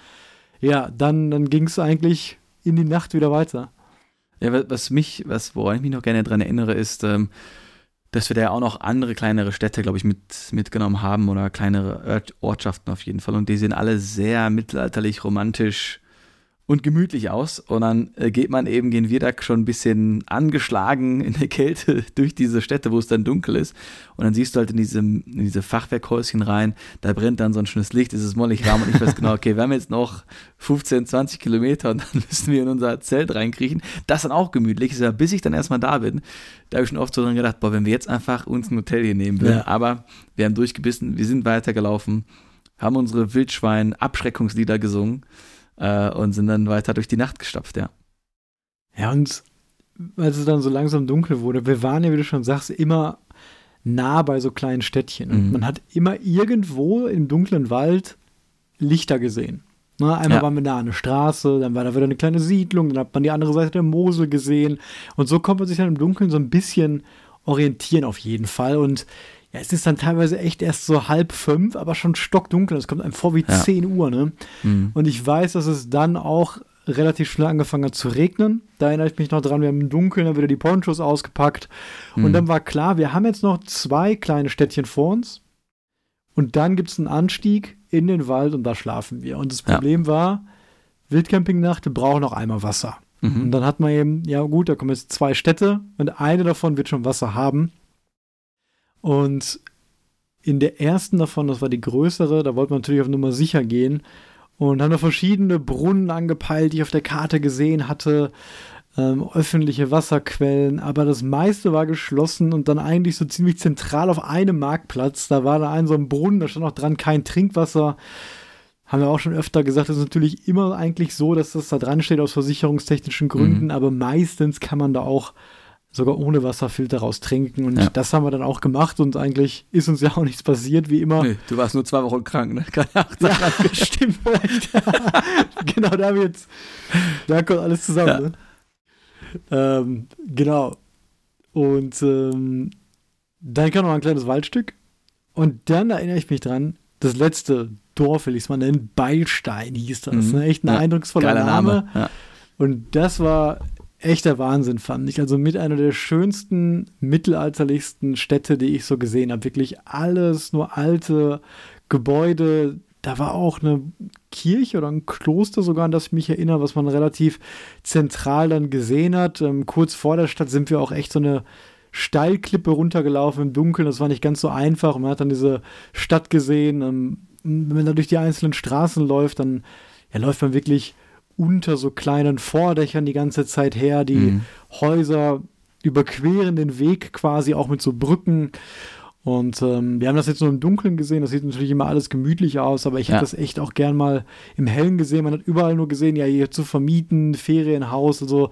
ja, dann, dann ging es eigentlich in die Nacht wieder weiter.
Ja, was mich, was, woran ich mich noch gerne daran erinnere, ist, ähm, dass wir da ja auch noch andere kleinere Städte, glaube ich, mit, mitgenommen haben oder kleinere Ortschaften auf jeden Fall. Und die sind alle sehr mittelalterlich, romantisch und gemütlich aus. Und dann äh, geht man eben, gehen wir da schon ein bisschen angeschlagen in der Kälte durch diese Städte, wo es dann dunkel ist. Und dann siehst du halt in, diesem, in diese Fachwerkhäuschen rein, da brennt dann so ein schönes Licht, es ist mollig warm und ich weiß genau, okay, wir haben jetzt noch 15, 20 Kilometer und dann müssen wir in unser Zelt reinkriechen. Das dann auch gemütlich ist ja, bis ich dann erstmal da bin, da habe ich schon oft so dran gedacht, boah, wenn wir jetzt einfach uns ein Hotel hier nehmen würden. Ja. Aber wir haben durchgebissen, wir sind weitergelaufen, haben unsere Wildschwein-Abschreckungslieder gesungen äh, und sind dann weiter durch die Nacht gestapft, ja.
Ja, und als es dann so langsam dunkel wurde, wir waren ja, wie du schon sagst, immer nah bei so kleinen Städtchen. Und mhm. man hat immer irgendwo im dunklen Wald Lichter gesehen. Na, einmal ja. waren wir nah an der Straße, dann war da wieder eine kleine Siedlung, dann hat man die andere Seite der Mosel gesehen. Und so konnte man sich dann im Dunkeln so ein bisschen orientieren auf jeden Fall. Und ja, es ist dann teilweise echt erst so halb fünf, aber schon stockdunkel. Es kommt einem vor wie ja. 10 Uhr, ne? Mhm. Und ich weiß, dass es dann auch relativ schnell angefangen hat zu regnen. Da erinnere ich mich noch dran, wir haben im Dunkeln dann wieder die Ponchos ausgepackt. Mhm. Und dann war klar, wir haben jetzt noch zwei kleine Städtchen vor uns. Und dann gibt es einen Anstieg in den Wald und da schlafen wir. Und das Problem ja. war, Wildcampingnacht, wir brauchen noch einmal Wasser. Mhm. Und dann hat man eben, ja gut, da kommen jetzt zwei Städte und eine davon wird schon Wasser haben. Und in der ersten davon, das war die größere, da wollte man natürlich auf Nummer sicher gehen und haben da verschiedene Brunnen angepeilt, die ich auf der Karte gesehen hatte, ähm, öffentliche Wasserquellen, aber das meiste war geschlossen und dann eigentlich so ziemlich zentral auf einem Marktplatz. Da war da ein so ein Brunnen, da stand auch dran kein Trinkwasser. Haben wir auch schon öfter gesagt, das ist natürlich immer eigentlich so, dass das da dran steht aus versicherungstechnischen Gründen, mhm. aber meistens kann man da auch sogar ohne Wasserfilter raus trinken. Und ja. das haben wir dann auch gemacht und eigentlich ist uns ja auch nichts passiert, wie immer. Nee,
du warst nur zwei Wochen krank, ne?
Keine Acht ja, stimmt vielleicht. genau, da haben wir jetzt, da kommt alles zusammen, ja. ne? ähm, genau. Und ähm, dann kam noch ein kleines Waldstück. Und dann erinnere ich mich dran, das letzte Dorf, will ich es mal nennen, Beilstein hieß das. Mhm. Ne? Echt ein ja, eindrucksvoller Name. Name. Ja. Und das war echter Wahnsinn, fand ich. Also mit einer der schönsten, mittelalterlichsten Städte, die ich so gesehen habe. Wirklich alles, nur alte Gebäude. Da war auch eine Kirche oder ein Kloster sogar, an das ich mich erinnere, was man relativ zentral dann gesehen hat. Ähm, kurz vor der Stadt sind wir auch echt so eine Steilklippe runtergelaufen im Dunkeln. Das war nicht ganz so einfach. Man hat dann diese Stadt gesehen. Ähm, wenn man da durch die einzelnen Straßen läuft, dann ja, läuft man wirklich unter so kleinen Vordächern die ganze Zeit her. Die mhm. Häuser überqueren den Weg quasi auch mit so Brücken. Und ähm, wir haben das jetzt nur im Dunkeln gesehen. Das sieht natürlich immer alles gemütlich aus, aber ich ja. hätte das echt auch gern mal im Hellen gesehen. Man hat überall nur gesehen, ja, hier zu vermieten, Ferienhaus, also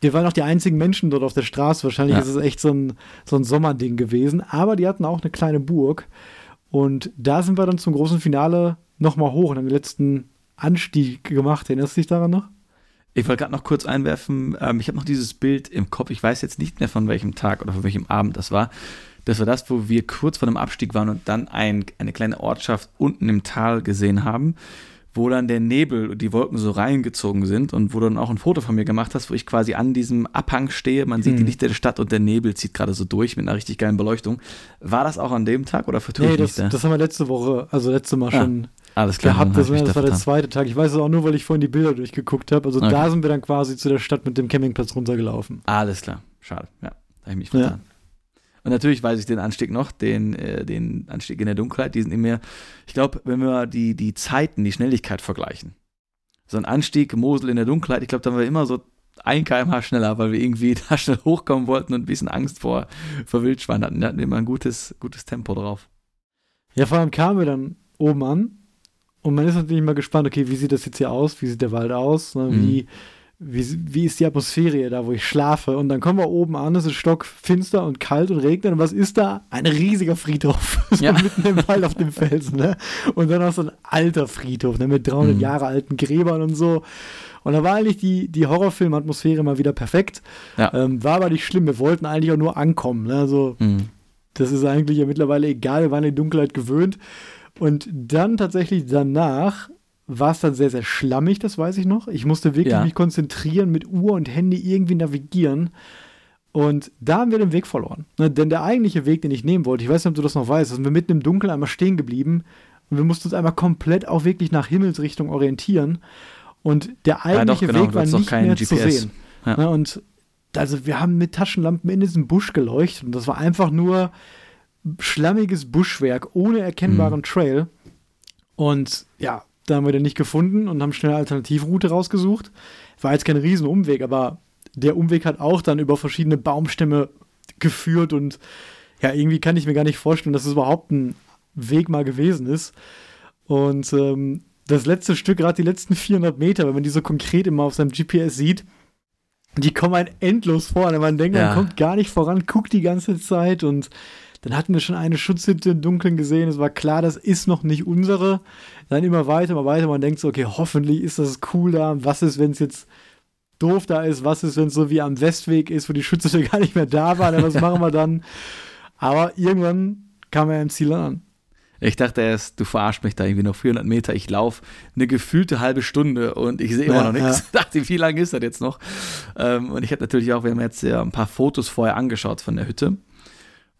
wir waren auch die einzigen Menschen dort auf der Straße. Wahrscheinlich ja. ist es echt so ein, so ein Sommerding gewesen. Aber die hatten auch eine kleine Burg. Und da sind wir dann zum großen Finale nochmal hoch und haben die letzten Anstieg gemacht. Erinnerst du dich daran noch?
Ich wollte gerade noch kurz einwerfen, ähm, ich habe noch dieses Bild im Kopf, ich weiß jetzt nicht mehr von welchem Tag oder von welchem Abend das war. Das war das, wo wir kurz vor dem Abstieg waren und dann ein, eine kleine Ortschaft unten im Tal gesehen haben, wo dann der Nebel und die Wolken so reingezogen sind und wo du dann auch ein Foto von mir gemacht hast, wo ich quasi an diesem Abhang stehe. Man sieht hm. die Lichter der Stadt und der Nebel zieht gerade so durch mit einer richtig geilen Beleuchtung. War das auch an dem Tag oder vertue nee, ich
das,
mich da?
das haben wir letzte Woche, also letzte Mal ja. schon
alles klar.
Gehabt, das, das war der zweite Tag. Ich weiß es auch nur, weil ich vorhin die Bilder durchgeguckt habe. Also okay. da sind wir dann quasi zu der Stadt mit dem Campingplatz runtergelaufen.
Alles klar. Schade. Ja, da habe ich mich vertan. Ja. Und natürlich weiß ich den Anstieg noch, den, äh, den Anstieg in der Dunkelheit. Die sind immer, ich glaube, wenn wir die, die Zeiten, die Schnelligkeit vergleichen. So ein Anstieg, Mosel in der Dunkelheit, ich glaube, da waren wir immer so ein kmh schneller, weil wir irgendwie da schnell hochkommen wollten und ein bisschen Angst vor, vor Wildschweinen hatten. Da hatten wir immer ein gutes, gutes Tempo drauf.
Ja, vor allem kamen wir dann oben an und man ist natürlich mal gespannt, okay, wie sieht das jetzt hier aus? Wie sieht der Wald aus? Ne? Wie, mhm. wie, wie ist die Atmosphäre hier da, wo ich schlafe? Und dann kommen wir oben an, es ist stockfinster und kalt und regnet. Und was ist da? Ein riesiger Friedhof. so ja. mitten im Wald auf dem Felsen. Ne? Und dann auch so ein alter Friedhof ne? mit 300 mhm. Jahre alten Gräbern und so. Und da war eigentlich die, die Horrorfilm-Atmosphäre mal wieder perfekt. Ja. Ähm, war aber nicht schlimm. Wir wollten eigentlich auch nur ankommen. Ne? Also, mhm. das ist eigentlich ja mittlerweile egal. Wir waren in die Dunkelheit gewöhnt. Und dann tatsächlich danach war es dann sehr, sehr schlammig, das weiß ich noch. Ich musste wirklich ja. mich konzentrieren, mit Uhr und Handy irgendwie navigieren. Und da haben wir den Weg verloren. Ne, denn der eigentliche Weg, den ich nehmen wollte, ich weiß nicht, ob du das noch weißt, sind wir mitten im Dunkeln einmal stehen geblieben und wir mussten uns einmal komplett auch wirklich nach Himmelsrichtung orientieren. Und der eigentliche ja, doch, genau. Weg war nicht mehr GPS. zu sehen. Ja. Ne, und also wir haben mit Taschenlampen in diesem Busch geleuchtet und das war einfach nur schlammiges Buschwerk ohne erkennbaren mhm. Trail. Und ja, da haben wir den nicht gefunden und haben schnell eine Alternativroute rausgesucht. War jetzt kein Riesenumweg, aber der Umweg hat auch dann über verschiedene Baumstämme geführt und ja, irgendwie kann ich mir gar nicht vorstellen, dass es überhaupt ein Weg mal gewesen ist. Und ähm, das letzte Stück, gerade die letzten 400 Meter, wenn man die so konkret immer auf seinem GPS sieht, die kommen halt endlos vor. Und man denkt, ja. man kommt gar nicht voran, guckt die ganze Zeit und Dann hatten wir schon eine Schutzhütte im Dunkeln gesehen. Es war klar, das ist noch nicht unsere. Dann immer weiter, immer weiter. Man denkt so, okay, hoffentlich ist das cool da. Was ist, wenn es jetzt doof da ist? Was ist, wenn es so wie am Westweg ist, wo die Schutzhütte gar nicht mehr da war? was machen wir dann? Aber irgendwann kam er im Ziel an.
Ich dachte erst, du verarschst mich da irgendwie noch 400 Meter. Ich laufe eine gefühlte halbe Stunde und ich sehe immer ja, noch nichts. Ja. Ich dachte, wie lange ist das jetzt noch? Ähm, und ich habe natürlich auch, wir haben jetzt ja ein paar Fotos vorher angeschaut von der Hütte.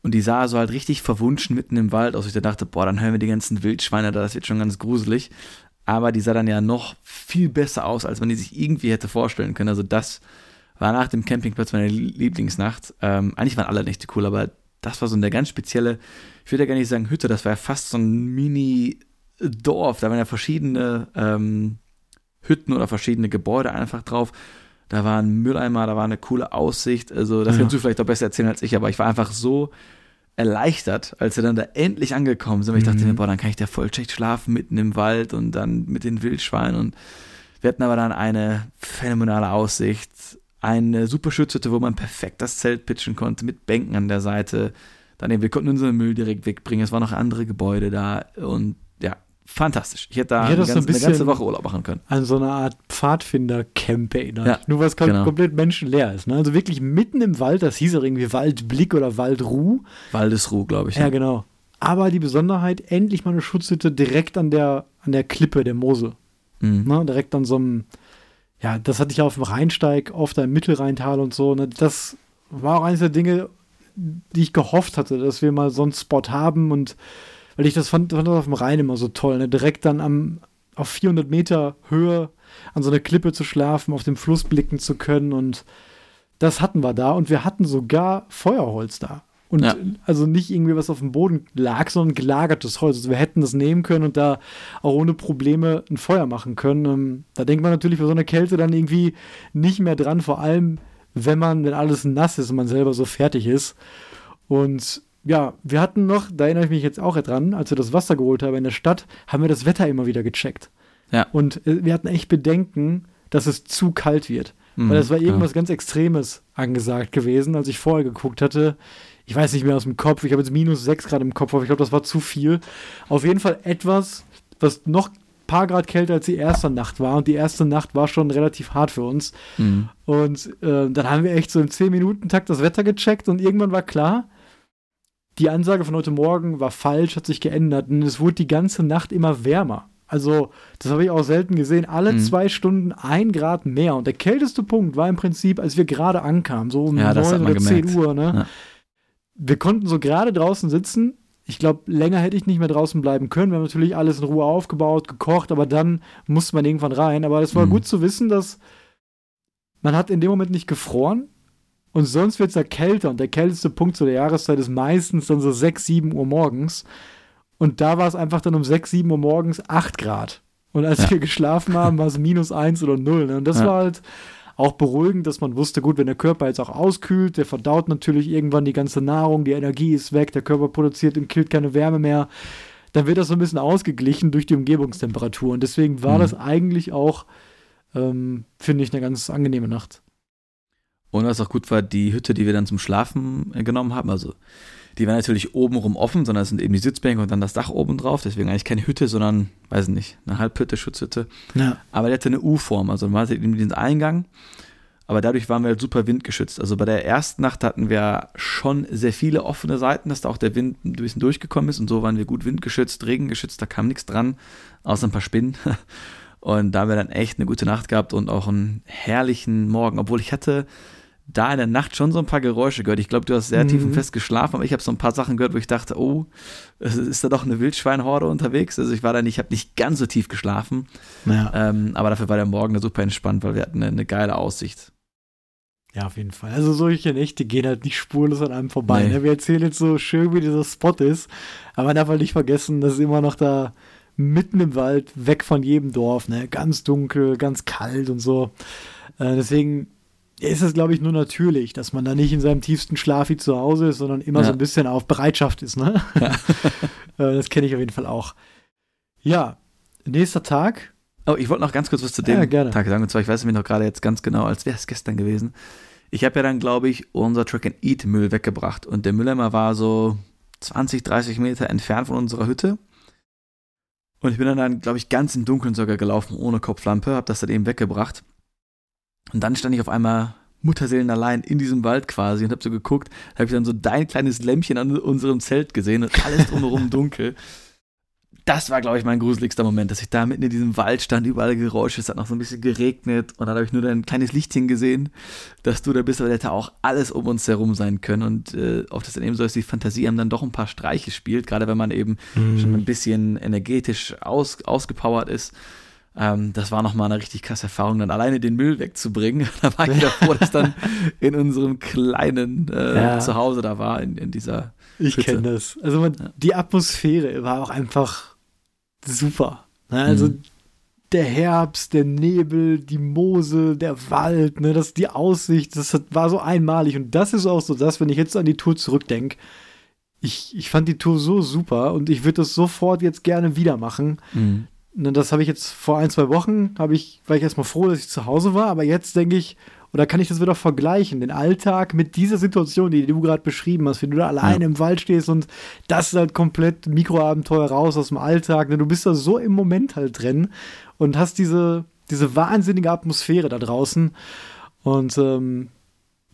Und die sah so halt richtig verwunschen mitten im Wald aus. Ich dachte, boah, dann hören wir die ganzen Wildschweine da, das wird schon ganz gruselig. Aber die sah dann ja noch viel besser aus, als man die sich irgendwie hätte vorstellen können. Also das war nach dem Campingplatz meine Lieblingsnacht. Ähm, eigentlich waren alle Nächte cool, aber das war so eine ganz spezielle, ich würde ja gar nicht sagen Hütte, das war ja fast so ein Mini-Dorf. Da waren ja verschiedene ähm, Hütten oder verschiedene Gebäude einfach drauf. Da war ein Mülleimer, da war eine coole Aussicht. Also, das ja. kannst du vielleicht auch besser erzählen als ich, aber ich war einfach so erleichtert, als wir dann da endlich angekommen sind. Weil ich dachte mir, mhm. boah, dann kann ich da voll schlecht schlafen mitten im Wald und dann mit den Wildschweinen. Und wir hatten aber dann eine phänomenale Aussicht eine super Schutzhütte, wo man perfekt das Zelt pitchen konnte, mit Bänken an der Seite. Dann eben, wir konnten unseren Müll direkt wegbringen. Es waren noch andere Gebäude da und ja, fantastisch. Ich hätte da
eine, ganz, ein eine, ganze Woche Urlaub machen können. An so eine Art Pfadfinder-Camp erinnert. Ja, Nur was genau. komplett menschenleer ist. Ne? Also wirklich mitten im Wald, das hieß auch irgendwie Waldblick oder Waldruh.
Waldesruh, glaube ich.
Ja, ja, genau. Aber die Besonderheit, endlich mal eine Schutzhütte direkt an der, an der Klippe der Mose. Mhm. Ne? Direkt an so einem ja, das hatte ich auf dem Rheinsteig, oft im Mittelrheintal und so. Ne? Das war auch eines der Dinge, die ich gehofft hatte, dass wir mal so einen Spot haben und weil ich das fand, fand das auf dem Rhein immer so toll, ne? direkt dann am, auf 400 Meter Höhe an so einer Klippe zu schlafen, auf den Fluss blicken zu können und das hatten wir da und wir hatten sogar Feuerholz da. Und ja. also nicht irgendwie was auf dem Boden lag, sondern gelagertes Holz. Also wir hätten das nehmen können und da auch ohne Probleme ein Feuer machen können. Ähm, da denkt man natürlich bei so einer Kälte dann irgendwie nicht mehr dran, vor allem wenn man, wenn alles nass ist und man selber so fertig ist. Und ja, wir hatten noch, da erinnere ich mich jetzt auch dran, als wir das Wasser geholt haben in der Stadt, haben wir das Wetter immer wieder gecheckt. Ja. Und äh, wir hatten echt Bedenken, dass es zu kalt wird. Mhm, Weil es war irgendwas ja. ganz Extremes angesagt gewesen, als ich vorher geguckt hatte ich weiß nicht mehr aus dem Kopf, ich habe jetzt minus 6 Grad im Kopf, aber ich glaube, das war zu viel. Auf jeden Fall etwas, was noch ein paar Grad kälter als die erste Nacht war. Und die erste Nacht war schon relativ hart für uns. Mhm. Und äh, dann haben wir echt so im 10-Minuten-Takt das Wetter gecheckt und irgendwann war klar, die Ansage von heute Morgen war falsch, hat sich geändert und es wurde die ganze Nacht immer wärmer. Also, das habe ich auch selten gesehen. Alle mhm. zwei Stunden ein Grad mehr. Und der kälteste Punkt war im Prinzip, als wir gerade ankamen, so um ja, 9 oder gemerkt. 10 Uhr. Ne? Ja wir konnten so gerade draußen sitzen. Ich glaube, länger hätte ich nicht mehr draußen bleiben können. Wir haben natürlich alles in Ruhe aufgebaut, gekocht, aber dann musste man irgendwann rein. Aber es war mhm. gut zu wissen, dass man hat in dem Moment nicht gefroren und sonst wird es ja kälter. Und der kälteste Punkt zu der Jahreszeit ist meistens dann so 6, 7 Uhr morgens. Und da war es einfach dann um 6, 7 Uhr morgens 8 Grad. Und als ja. wir geschlafen haben, war es minus 1 oder 0. Ne? Und das ja. war halt auch beruhigend, dass man wusste, gut, wenn der Körper jetzt auch auskühlt, der verdaut natürlich irgendwann die ganze Nahrung, die Energie ist weg, der Körper produziert im Kilt keine Wärme mehr, dann wird das so ein bisschen ausgeglichen durch die Umgebungstemperatur. Und deswegen war mhm. das eigentlich auch, ähm, finde ich, eine ganz angenehme Nacht.
Und was auch gut war, die Hütte, die wir dann zum Schlafen äh, genommen haben, also die war natürlich obenrum offen, sondern es sind eben die Sitzbänke und dann das Dach oben drauf. Deswegen eigentlich keine Hütte, sondern, weiß nicht, eine Halbhütte, Schutzhütte. Ja. Aber die hatte eine U-Form, also man hatte eben diesen Eingang. Aber dadurch waren wir halt super windgeschützt. Also bei der ersten Nacht hatten wir schon sehr viele offene Seiten, dass da auch der Wind ein bisschen durchgekommen ist. Und so waren wir gut windgeschützt, regengeschützt, da kam nichts dran, außer ein paar Spinnen. Und da haben wir dann echt eine gute Nacht gehabt und auch einen herrlichen Morgen. Obwohl ich hatte da in der Nacht schon so ein paar Geräusche gehört. Ich glaube, du hast sehr mhm. tief und fest geschlafen, aber ich habe so ein paar Sachen gehört, wo ich dachte, oh, ist da doch eine Wildschweinhorde unterwegs? Also ich war da nicht, ich habe nicht ganz so tief geschlafen. Ja. Ähm, aber dafür war der Morgen super entspannt, weil wir hatten eine, eine, geile Aussicht.
Ja, auf jeden Fall. Also solche Nächte gehen halt nicht spurlos an einem vorbei. Nee. Ne? Wir erzählen jetzt so schön, wie dieser Spot ist, aber man darf halt nicht vergessen, dass es immer noch da mitten im Wald, weg von jedem Dorf, ne? ganz dunkel, ganz kalt und so. Äh, deswegen ist es, glaube ich, nur natürlich, dass man da nicht in seinem tiefsten Schlaf wie zu Hause ist, sondern immer ja. so ein bisschen auf Bereitschaft ist. Ne? Ja. Äh, das kenne ich auf jeden Fall auch. Ja, nächster Tag.
Oh, ich wollte noch ganz kurz was zu dem ja, Tag sagen. Und zwar, ich weiß nämlich noch gerade jetzt ganz genau, als wäre es gestern gewesen. Ich habe ja dann, glaube ich, unser Track and Eat Müll weggebracht. Und der Mülleimer war so 20, 30 Meter entfernt von unserer Hütte. Und ich bin dann, dann glaube ich, ganz im Dunkeln sogar gelaufen, ohne Kopflampe, habe das dann eben weggebracht. Und dann stand ich auf einmal Mutterseelen allein in diesem Wald quasi und habe so geguckt, habe ich dann so dein kleines Lämpchen an unserem Zelt gesehen und alles drumherum dunkel das war, glaube ich, mein gruseligster Moment, dass ich da mitten in diesem Wald stand, überall Geräusche, es hat noch so ein bisschen geregnet und dann habe ich nur dein kleines Lichtchen gesehen, dass du da bist, aber hätte auch alles um uns herum sein können und äh, oft ist dann eben so, dass die Fantasie einem dann doch ein paar Streiche spielt, gerade wenn man eben mhm. schon ein bisschen energetisch aus, ausgepowert ist. Ähm, das war nochmal eine richtig krasse Erfahrung, dann alleine den Müll wegzubringen. da war ich davor, dass dann in unserem kleinen äh, ja. Zuhause da war, in, in dieser
ich kenne das. Also man, ja. die Atmosphäre war auch einfach super. Ne? Also mhm. der Herbst, der Nebel, die Mosel, der Wald, ne, das, die Aussicht, das war so einmalig. Und das ist auch so das, wenn ich jetzt an die Tour zurückdenke. Ich, ich fand die Tour so super und ich würde das sofort jetzt gerne wieder machen. Mhm. Ne, das habe ich jetzt vor ein, zwei Wochen, ich, war ich erstmal froh, dass ich zu Hause war, aber jetzt denke ich, oder kann ich das wieder vergleichen, den Alltag mit dieser Situation, die du gerade beschrieben hast, wie du da alleine ja. im Wald stehst und das ist halt komplett Mikroabenteuer raus aus dem Alltag. Ne? Du bist da so im Moment halt drin und hast diese, diese wahnsinnige Atmosphäre da draußen. Und ähm,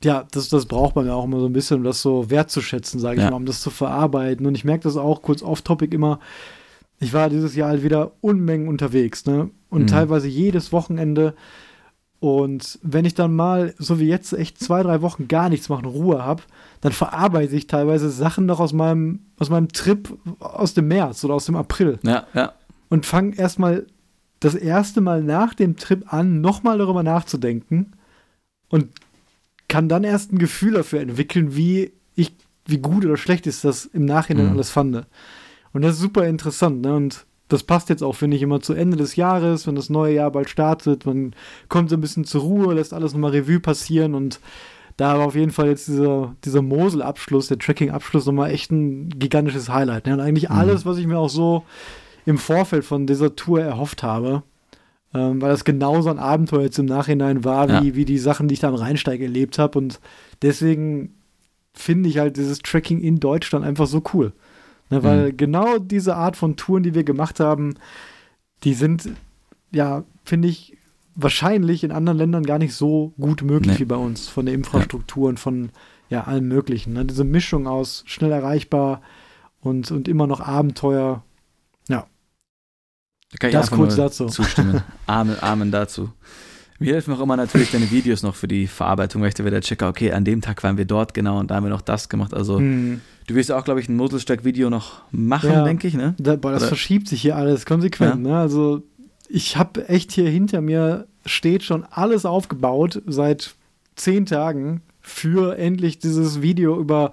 ja, das, das braucht man ja auch immer so ein bisschen, um das so wertzuschätzen, sage ich ja. mal, um das zu verarbeiten. Und ich merke das auch kurz off-topic immer. Ich war dieses Jahr halt wieder Unmengen unterwegs, ne? Und mhm. teilweise jedes Wochenende und wenn ich dann mal, so wie jetzt, echt zwei, drei Wochen gar nichts machen, Ruhe habe, dann verarbeite ich teilweise Sachen noch aus meinem, aus meinem Trip aus dem März oder aus dem April.
Ja, ja.
Und fange erstmal das erste Mal nach dem Trip an, nochmal darüber nachzudenken und kann dann erst ein Gefühl dafür entwickeln, wie ich, wie gut oder schlecht ist das im Nachhinein mhm. alles fand. Und das ist super interessant, ne? Und das passt jetzt auch, finde ich, immer zu Ende des Jahres, wenn das neue Jahr bald startet. Man kommt so ein bisschen zur Ruhe, lässt alles nochmal Revue passieren und da war auf jeden Fall jetzt dieser, dieser Mosel-Abschluss, der Tracking-Abschluss nochmal echt ein gigantisches Highlight. Ne? Und eigentlich mhm. alles, was ich mir auch so im Vorfeld von dieser Tour erhofft habe, ähm, weil das genauso ein Abenteuer jetzt im Nachhinein war, wie, ja. wie die Sachen, die ich da am Rheinsteig erlebt habe. Und deswegen finde ich halt dieses Tracking in Deutschland einfach so cool. Ne, weil mhm. genau diese Art von Touren, die wir gemacht haben, die sind, ja, finde ich, wahrscheinlich in anderen Ländern gar nicht so gut möglich nee. wie bei uns, von der Infrastruktur ja. und von ja, allem Möglichen. Ne? Diese Mischung aus schnell erreichbar und, und immer noch Abenteuer. Ja.
Da kann ich das kurz dazu. Zustimmen. Amen, Amen dazu. Mir helfen auch immer natürlich deine Videos noch für die Verarbeitung, weil ich da wieder checke, okay, an dem Tag waren wir dort genau und da haben wir noch das gemacht. Also hm. du wirst auch, glaube ich, ein Moselstack-Video noch machen, ja. denke ich, ne?
Da, boah, das Oder? verschiebt sich hier alles konsequent, ja. ne? Also ich habe echt hier hinter mir steht schon alles aufgebaut seit zehn Tagen für endlich dieses Video über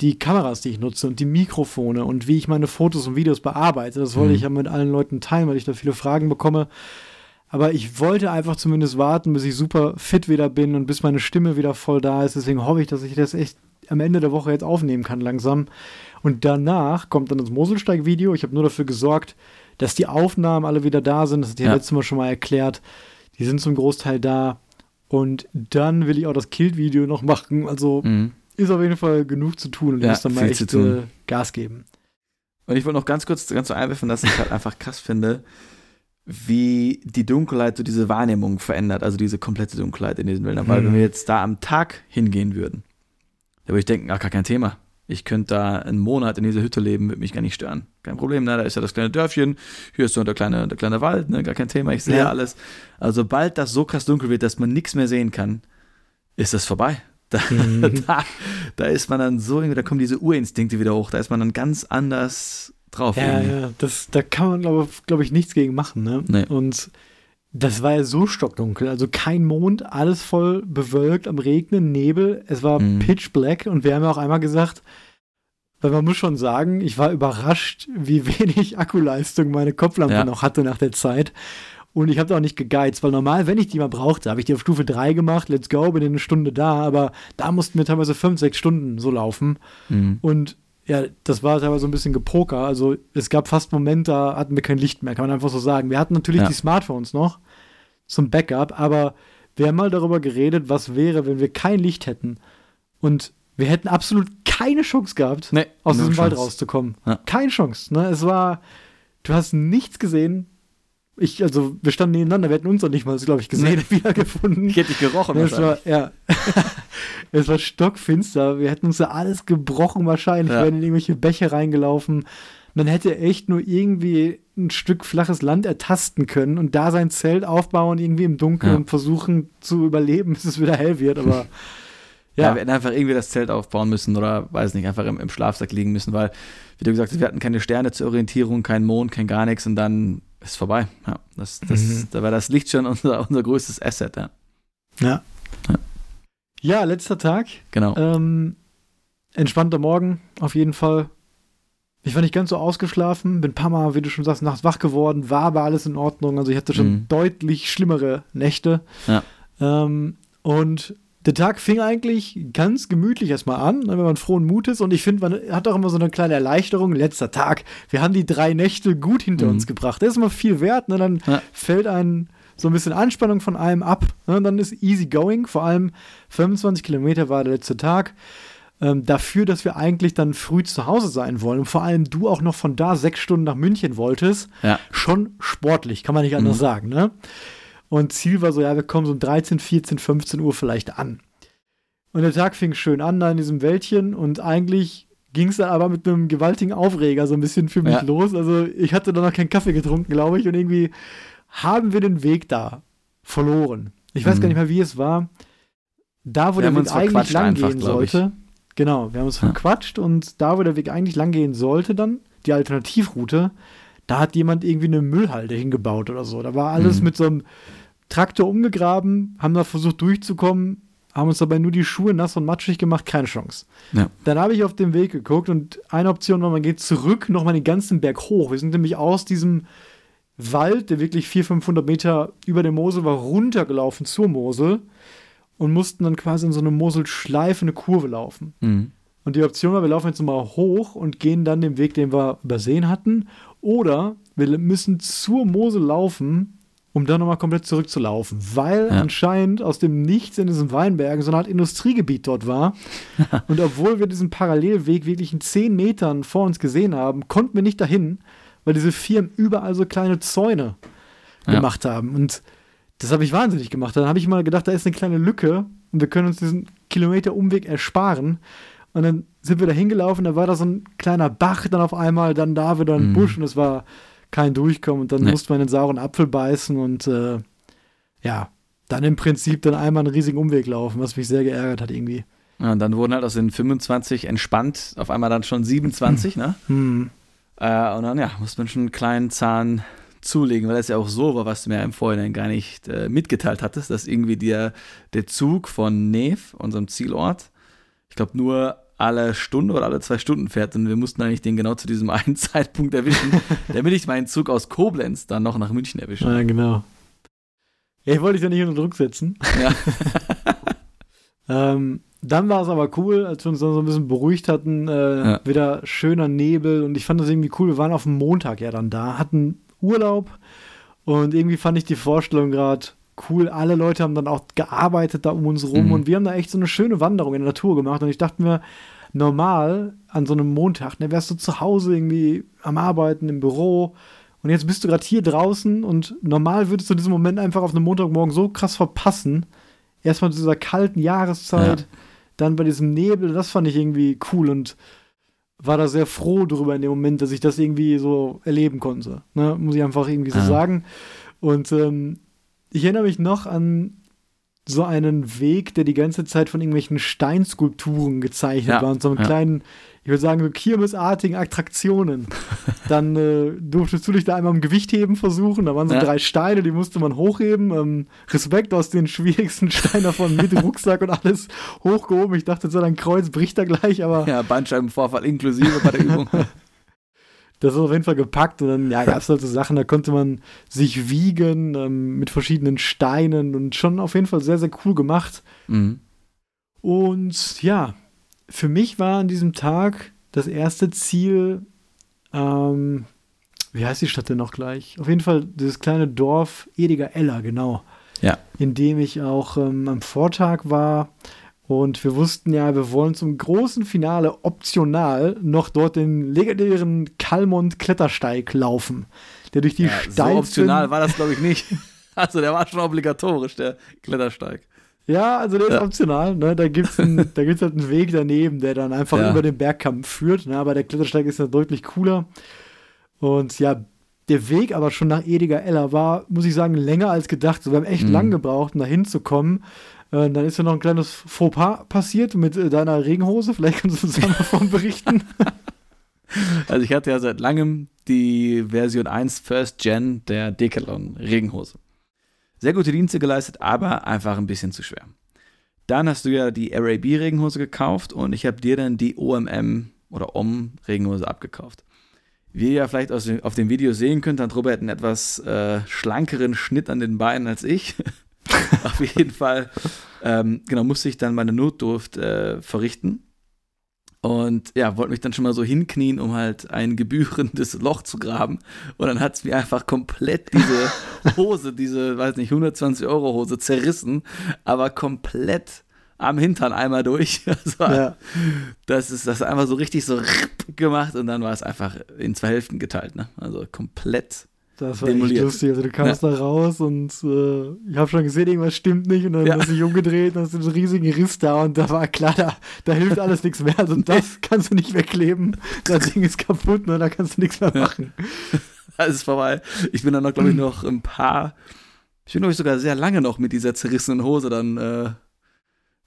die Kameras, die ich nutze und die Mikrofone und wie ich meine Fotos und Videos bearbeite. Das wollte mhm. ich ja mit allen Leuten teilen, weil ich da viele Fragen bekomme. Aber ich wollte einfach zumindest warten, bis ich super fit wieder bin und bis meine Stimme wieder voll da ist. Deswegen hoffe ich, dass ich das echt am Ende der Woche jetzt aufnehmen kann langsam. Und danach kommt dann das Moselsteig-Video. Ich habe nur dafür gesorgt, dass die Aufnahmen alle wieder da sind. Das hat ich ja. letztes Mal schon mal erklärt. Die sind zum Großteil da. Und dann will ich auch das Kilt-Video noch machen. Also mhm. ist auf jeden Fall genug zu tun und ich
ja,
muss dann mal echt äh, Gas geben.
Und ich wollte noch ganz kurz ganz so einwerfen, dass ich halt einfach krass finde, wie die Dunkelheit so diese Wahrnehmung verändert, also diese komplette Dunkelheit in diesen Wäldern. Mhm. Weil wenn wir jetzt da am Tag hingehen würden, da würde ich denken, ach, gar kein Thema. Ich könnte da einen Monat in dieser Hütte leben, würde mich gar nicht stören. Kein Problem, ne? da ist ja das kleine Dörfchen, hier ist so der kleine, der kleine Wald, ne? gar kein Thema, ich sehe ja. alles. Also sobald das so krass dunkel wird, dass man nichts mehr sehen kann, ist das vorbei. Da, mhm. da, da, ist man dann so, da kommen diese Urinstinkte wieder hoch, da ist man dann ganz anders drauf.
Ja, irgendwie. ja, das, da kann man, glaube glaub ich, nichts gegen machen. Ne? Nee. Und das war ja so stockdunkel, also kein Mond, alles voll bewölkt, am Regnen, Nebel, es war mhm. pitch black und wir haben ja auch einmal gesagt, weil man muss schon sagen, ich war überrascht, wie wenig Akkuleistung meine Kopflampe ja. noch hatte nach der Zeit. Und ich habe da auch nicht gegeizt, weil normal, wenn ich die mal brauchte, habe ich die auf Stufe 3 gemacht, let's go, bin in eine Stunde da, aber da mussten wir teilweise 5, 6 Stunden so laufen. Mhm. Und ja, das war aber so ein bisschen gepoker. Also es gab fast Momente, da hatten wir kein Licht mehr, kann man einfach so sagen. Wir hatten natürlich ja. die Smartphones noch zum Backup, aber wir haben mal darüber geredet, was wäre, wenn wir kein Licht hätten. Und Wir hätten absolut keine Chance gehabt,
Nee,
aus diesem Wald
Chance.
rauszukommen.
Ja.
Keine Chance. Ne? Es war, du hast nichts gesehen. Ich, also, wir standen nebeneinander, wir hätten uns noch nicht mal, glaube ich, gesehen, wiedergefunden.
Ich hätte dich gerochen
Es war, ja. es war stockfinster. Wir hätten uns da alles gebrochen wahrscheinlich.
Ja.
Wir wären in irgendwelche Bäche reingelaufen. Man hätte echt nur irgendwie ein Stück flaches Land ertasten können und da sein Zelt aufbauen, irgendwie im Dunkeln
Ja.
und versuchen zu überleben, bis es wieder hell wird. Aber
Ja.
ja,
wir hätten einfach irgendwie das Zelt aufbauen müssen oder, weiß nicht, einfach im, im Schlafsack liegen müssen, weil, wie du gesagt hast, wir hatten keine Sterne zur Orientierung, kein Mond, kein gar nichts und dann ist vorbei. Ja, das, das,
Mhm.
Da war das Licht schon unser, unser größtes Asset, ja.
ja.
Ja.
Ja, letzter Tag.
Genau.
Ähm, entspannter Morgen, auf jeden Fall. Ich war nicht ganz so ausgeschlafen, bin ein paar Mal, wie du schon sagst, nachts wach geworden, war aber alles in Ordnung. Also ich hatte schon
Mhm.
deutlich schlimmere Nächte.
Ja.
Ähm, und der Tag fing eigentlich ganz gemütlich erstmal an, ne, wenn man frohen Mutes. Und ich finde, man hat auch immer so eine kleine Erleichterung. Letzter Tag, wir haben die drei Nächte gut hinter
Mhm.
uns gebracht. Das ist immer viel wert. Ne? Dann
Ja.
fällt ein so ein bisschen Anspannung von einem ab. Ne? Dann ist easy going. Vor allem 25 Kilometer war der letzte Tag. Ähm, dafür, dass wir eigentlich dann früh zu Hause sein wollen. Und vor allem du auch noch von da sechs Stunden nach München wolltest.
Ja.
Schon sportlich, kann man nicht anders
Mhm.
sagen. Ne? Und Ziel war so, ja, wir kommen so um 13, 14, 15 Uhr vielleicht an. Und der Tag fing schön an da in diesem Wäldchen und eigentlich ging es dann aber mit einem gewaltigen Aufreger so ein bisschen für mich
Ja.
los. Also ich hatte da noch keinen Kaffee getrunken, glaube ich, und irgendwie haben wir den Weg da verloren. Ich weiß
Mhm.
gar nicht mehr, wie es war. Da, wo
Wir
der Weg eigentlich lang
einfach,
gehen sollte. Genau, wir haben uns
Ja.
verquatscht und da, wo der Weg eigentlich lang gehen sollte, dann die Alternativroute, da hat jemand irgendwie eine Müllhalde hingebaut oder so. Da war alles
Mhm.
mit so einem Traktor umgegraben, haben da versucht durchzukommen, haben uns dabei nur die Schuhe nass und matschig gemacht, keine Chance.
Ja.
Dann habe ich auf den Weg geguckt und eine Option war, man geht zurück nochmal den ganzen Berg hoch. Wir sind nämlich aus diesem Wald, der wirklich 400, 500 Meter über der Mosel war, runtergelaufen zur Mosel und mussten dann quasi in so eine Moselschleife eine Kurve laufen.
Mhm.
Und die Option war, wir laufen jetzt nochmal hoch und gehen dann den Weg, den wir übersehen hatten. Oder wir müssen zur Mosel laufen, um dann nochmal komplett zurückzulaufen. Weil
Ja.
anscheinend aus dem Nichts in diesen Weinbergen so eine Art Industriegebiet dort war. und obwohl wir diesen Parallelweg wirklich in 10 Metern vor uns gesehen haben, konnten wir nicht dahin, weil diese Firmen überall so kleine Zäune
Ja.
gemacht haben. Und das habe ich wahnsinnig gemacht. Dann habe ich mal gedacht, da ist eine kleine Lücke und wir können uns diesen Kilometer Umweg ersparen. Und dann sind wir da hingelaufen, da war da so ein kleiner Bach dann auf einmal, dann da wieder ein
Mhm.
Busch und es war kein Durchkommen und dann
Nee.
musste man den sauren Apfel beißen und äh, ja, dann im Prinzip dann einmal einen riesigen Umweg laufen, was mich sehr geärgert hat irgendwie.
Ja, und dann wurden halt aus den 25 entspannt, auf einmal dann schon 27, ne?
Hm.
Äh, und dann, ja, muss man schon einen kleinen Zahn zulegen, weil das ja auch so war, was du mir im Vorhinein gar nicht äh, mitgeteilt hattest, dass irgendwie der, der Zug von Nev, unserem Zielort, ich glaube nur alle Stunde oder alle zwei Stunden fährt und wir mussten eigentlich den genau zu diesem einen Zeitpunkt erwischen, damit ich meinen Zug aus Koblenz dann noch nach München erwische.
Ja, genau. Ich wollte dich ja nicht unter Druck setzen.
Ja.
Ähm, dann war es aber cool, als wir uns dann so ein bisschen beruhigt hatten, äh,
Ja.
wieder schöner Nebel und ich fand das irgendwie cool. Wir waren auf dem Montag ja dann da, hatten Urlaub und irgendwie fand ich die Vorstellung gerade cool. Alle Leute haben dann auch gearbeitet da um uns rum
Mhm.
und wir haben da echt so eine schöne Wanderung in der Natur gemacht und ich dachte mir, normal an so einem Montag, ne, wärst du zu Hause irgendwie am Arbeiten, im Büro und jetzt bist du gerade hier draußen und normal würdest du diesen Moment einfach auf einem Montagmorgen so krass verpassen. Erstmal zu dieser kalten Jahreszeit,
Ja.
dann bei diesem Nebel, das fand ich irgendwie cool und war da sehr froh drüber in dem Moment, dass ich das irgendwie so erleben konnte. Ne? Muss ich einfach irgendwie so
Ja.
sagen. Und ähm, ich erinnere mich noch an so einen Weg, der die ganze Zeit von irgendwelchen Steinskulpturen gezeichnet
Ja,
war und so einem
ja.
kleinen, ich würde sagen, so kirmesartigen Attraktionen. Dann äh, durftest du dich da einmal im Gewichtheben versuchen. Da waren so
Ja.
drei Steine, die musste man hochheben. Ähm, Respekt aus den schwierigsten Steinen davon mit Rucksack und alles hochgehoben. Ich dachte, so dein Kreuz bricht da gleich, aber
Ja, Bandscheibenvorfall inklusive bei der Übung.
Das ist auf jeden Fall gepackt. Und dann ja, gab es halt so Sachen, da konnte man sich wiegen ähm, mit verschiedenen Steinen und schon auf jeden Fall sehr, sehr cool gemacht.
mhm.
Und ja, für mich war an diesem Tag das erste Ziel, ähm, wie heißt die Stadt denn noch gleich? Auf jeden Fall dieses kleine Dorf Ediger Eller, genau.
Ja.
In dem ich auch ähm, am Vortag war. Und wir wussten ja, wir wollen zum großen Finale optional noch dort den legendären Kalmont Klettersteig laufen, der durch die ja,
steilsten... So optional war das, glaube ich, nicht. Also der war schon obligatorisch, der Klettersteig.
Ja, also der ist ja. optional. Ne? Da gibt es halt einen Weg daneben, der dann einfach ja. über den Bergkamm führt. Ne? Aber der Klettersteig ist ja deutlich cooler. Und ja, der Weg aber schon nach Ediger Ella war, muss ich sagen, länger als gedacht. So, wir haben echt mhm. lang gebraucht, um da hinzukommen. Äh, dann ist ja noch ein kleines Fauxpas passiert mit äh, deiner Regenhose. Vielleicht kannst du uns davon berichten.
Also ich hatte ja seit langem die Version 1 First Gen der Decathlon Regenhose. Sehr gute Dienste geleistet, aber einfach ein bisschen zu schwer. Dann hast du ja die RAB Regenhose gekauft und ich habe dir dann die OMM oder OM Regenhose abgekauft. Wie ihr ja vielleicht aus dem, auf dem Video sehen könnt, hat Robert einen etwas äh, schlankeren Schnitt an den Beinen als ich. auf jeden Fall, ähm, genau, musste ich dann meine Notdurft äh, verrichten. Und ja, wollte mich dann schon mal so hinknien, um halt ein gebührendes Loch zu graben. Und dann hat es mir einfach komplett diese Hose, diese, weiß nicht, 120 Euro Hose zerrissen, aber komplett am Hintern einmal durch. Also, ja. Das ist das einfach so richtig so gemacht und dann war es einfach in zwei Hälften geteilt. Ne? Also komplett.
Das war demoliert. echt lustig. Also du kamst ja. da raus und äh, ich habe schon gesehen, irgendwas stimmt nicht und dann ja. hast du dich umgedreht und hast einen riesigen Riss da und da war klar, da, da hilft alles nichts mehr. Also das kannst du nicht wegkleben. Das Ding ist kaputt, ne? da kannst du nichts mehr machen.
Alles ist vorbei. Ich bin dann noch, glaube ich, noch ein paar, ich bin, glaube ich, sogar sehr lange noch mit dieser zerrissenen Hose dann äh,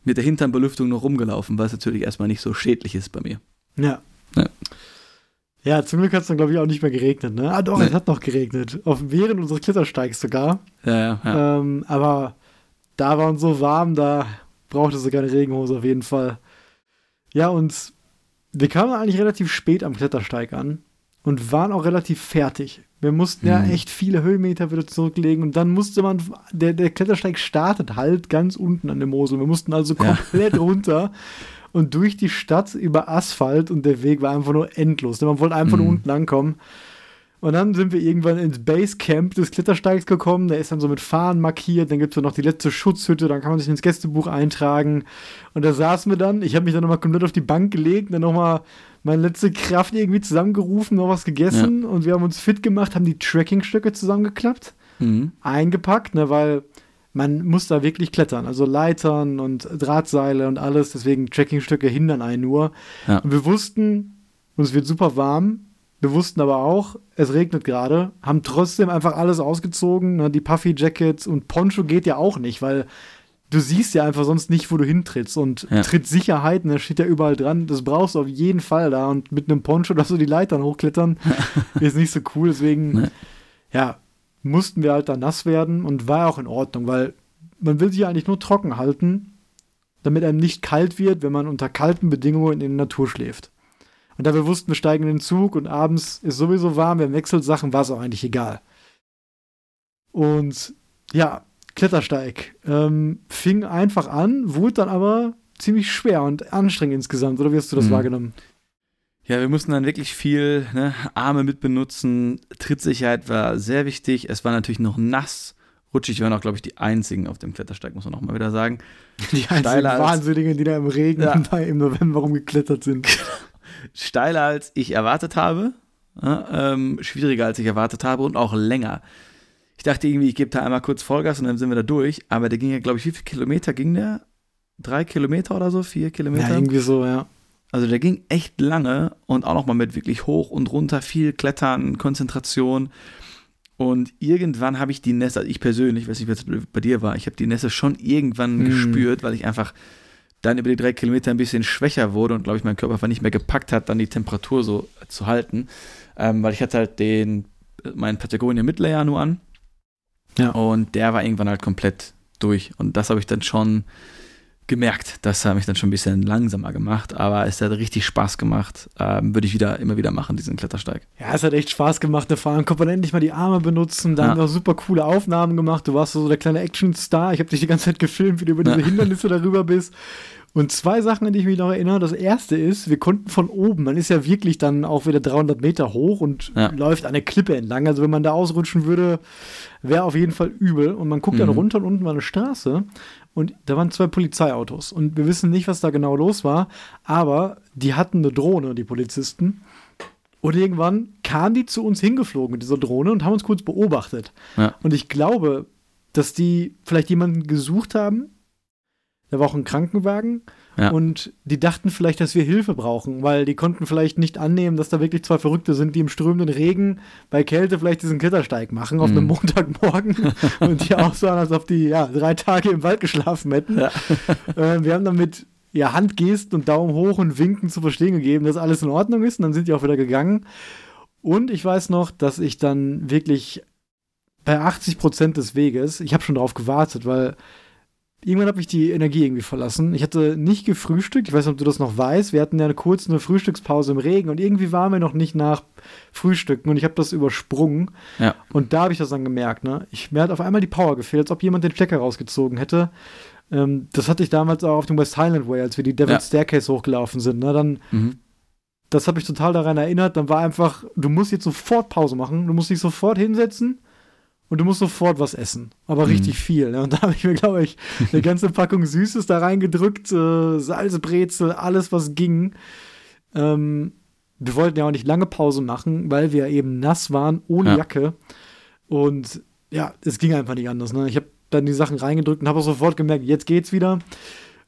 mit der Hinternbelüftung noch rumgelaufen, was natürlich erstmal nicht so schädlich ist bei mir.
Ja. Ja, zum Glück hat es dann, glaube ich, auch nicht mehr geregnet. Ne? Ah, doch, nee. es hat noch geregnet. Auf, während unseres Klettersteigs sogar.
Ja, ja. ja.
Ähm, aber da war uns so warm, da brauchte sie keine Regenhose auf jeden Fall. Ja, und wir kamen eigentlich relativ spät am Klettersteig an und waren auch relativ fertig. Wir mussten mhm. ja echt viele Höhenmeter wieder zurücklegen und dann musste man, der, der Klettersteig startet halt ganz unten an der Mosel. Wir mussten also komplett ja. runter und durch die Stadt über Asphalt und der Weg war einfach nur endlos. Man wollte einfach mhm. nur unten ankommen. Und dann sind wir irgendwann ins Basecamp des Klettersteigs gekommen. Der ist dann so mit Fahnen markiert. Dann gibt es noch die letzte Schutzhütte. Dann kann man sich ins Gästebuch eintragen. Und da saßen wir dann. Ich habe mich dann nochmal komplett auf die Bank gelegt. Dann nochmal meine letzte Kraft irgendwie zusammengerufen, noch was gegessen. Ja. Und wir haben uns fit gemacht, haben die Trackingstöcke zusammengeklappt, mhm. eingepackt, ne, weil man muss da wirklich klettern. Also Leitern und Drahtseile und alles. Deswegen Trackingstöcke hindern einen nur. Ja. Und wir wussten, uns wird super warm wir wussten aber auch, es regnet gerade, haben trotzdem einfach alles ausgezogen. Ne? Die Puffy Jackets und Poncho geht ja auch nicht, weil du siehst ja einfach sonst nicht, wo du hintrittst. Und ja. Trittsicherheit, da ne, steht ja überall dran, das brauchst du auf jeden Fall da. Und mit einem Poncho, dass du die Leitern hochklettern, ist nicht so cool. Deswegen, nee. ja, mussten wir halt da nass werden und war auch in Ordnung, weil man will sich ja eigentlich nur trocken halten, damit einem nicht kalt wird, wenn man unter kalten Bedingungen in der Natur schläft. Und da wir wussten, wir steigen in den Zug und abends ist sowieso warm, wir haben Wechselsachen, war es auch eigentlich egal. Und ja, Klettersteig ähm, fing einfach an, wurde dann aber ziemlich schwer und anstrengend insgesamt. Oder wie hast du das mhm. wahrgenommen?
Ja, wir mussten dann wirklich viel ne, Arme mitbenutzen. Trittsicherheit war sehr wichtig. Es war natürlich noch nass. Rutschig waren auch, glaube ich, die einzigen auf dem Klettersteig, muss man auch mal wieder sagen.
Die einzigen Wahnsinnigen, die da im Regen ja. im November rumgeklettert sind.
steiler als ich erwartet habe, ja, ähm, schwieriger als ich erwartet habe und auch länger. Ich dachte irgendwie, ich gebe da einmal kurz Vollgas und dann sind wir da durch, aber der ging ja, glaube ich, wie viele Kilometer ging der? Drei Kilometer oder so? Vier Kilometer?
Ja, irgendwie so, ja.
Also der ging echt lange und auch nochmal mit wirklich hoch und runter, viel Klettern, Konzentration. Und irgendwann habe ich die Nässe, also ich persönlich, weiß nicht, was bei dir war, ich habe die Nässe schon irgendwann hm. gespürt, weil ich einfach dann über die drei Kilometer ein bisschen schwächer wurde und glaube ich, mein Körper einfach nicht mehr gepackt hat, dann die Temperatur so zu halten. Ähm, weil ich hatte halt den, meinen Patagonia Midlayer nur an. Ja. Und der war irgendwann halt komplett durch. Und das habe ich dann schon gemerkt. Das hat mich dann schon ein bisschen langsamer gemacht, aber es hat richtig Spaß gemacht. Ähm, Würde ich wieder immer wieder machen, diesen Klettersteig.
Ja, es hat echt Spaß gemacht. Vor allem konnte man endlich mal die Arme benutzen. Da ja. haben wir auch super coole Aufnahmen gemacht. Du warst so der kleine Action-Star. Ich habe dich die ganze Zeit gefilmt, wie du über diese ja. Hindernisse darüber bist. Und zwei Sachen, an die ich mich noch erinnere. Das erste ist, wir konnten von oben, man ist ja wirklich dann auch wieder 300 Meter hoch und ja. läuft an der Klippe entlang. Also wenn man da ausrutschen würde, wäre auf jeden Fall übel. Und man guckt mhm. dann runter und unten war eine Straße. und da waren zwei Polizeiautos. Und wir wissen nicht, was da genau los war, aber die hatten eine Drohne, die Polizisten. Und irgendwann kamen die zu uns hingeflogen mit dieser Drohne und haben uns kurz beobachtet. Ja. Und ich glaube, dass die vielleicht jemanden gesucht haben. Da war auch ein Krankenwagen. Ja. Und die dachten vielleicht, dass wir Hilfe brauchen, weil die konnten vielleicht nicht annehmen, dass da wirklich zwei Verrückte sind, die im strömenden Regen bei Kälte vielleicht diesen Klettersteig machen auf mhm. einem Montagmorgen und die auch so als ob die ja, drei Tage im Wald geschlafen hätten. Ja. Äh, wir haben dann mit ja, Handgesten und Daumen hoch und Winken zu verstehen gegeben, dass alles in Ordnung ist und dann sind die auch wieder gegangen. Und ich weiß noch, dass ich dann wirklich bei 80 Prozent des Weges, ich habe schon darauf gewartet, weil irgendwann habe ich die Energie irgendwie verlassen. Ich hatte nicht gefrühstückt. Ich weiß nicht, ob du das noch weißt. Wir hatten ja eine kurze eine Frühstückspause im Regen und irgendwie waren wir noch nicht nach Frühstücken und ich habe das übersprungen. Ja. Und da habe ich das dann gemerkt. Ne? Ich, mir hat auf einmal die Power gefehlt, als ob jemand den Stecker rausgezogen hätte. Ähm, das hatte ich damals auch auf dem West Highland Way, als wir die Devil's ja. Staircase hochgelaufen sind. Ne? Dann, mhm. das habe ich total daran erinnert. Dann war einfach, du musst jetzt sofort Pause machen. Du musst dich sofort hinsetzen und du musst sofort was essen. Aber mhm. richtig viel. Ne? Und da habe ich mir, glaube ich, eine ganze Packung Süßes da reingedrückt, äh, Salzbrezel, alles, was ging. Ähm, wir wollten ja auch nicht lange Pause machen, weil wir eben nass waren, ohne ja. Jacke. Und ja, es ging einfach nicht anders. Ne? Ich habe dann die Sachen reingedrückt und habe auch sofort gemerkt, jetzt geht's wieder.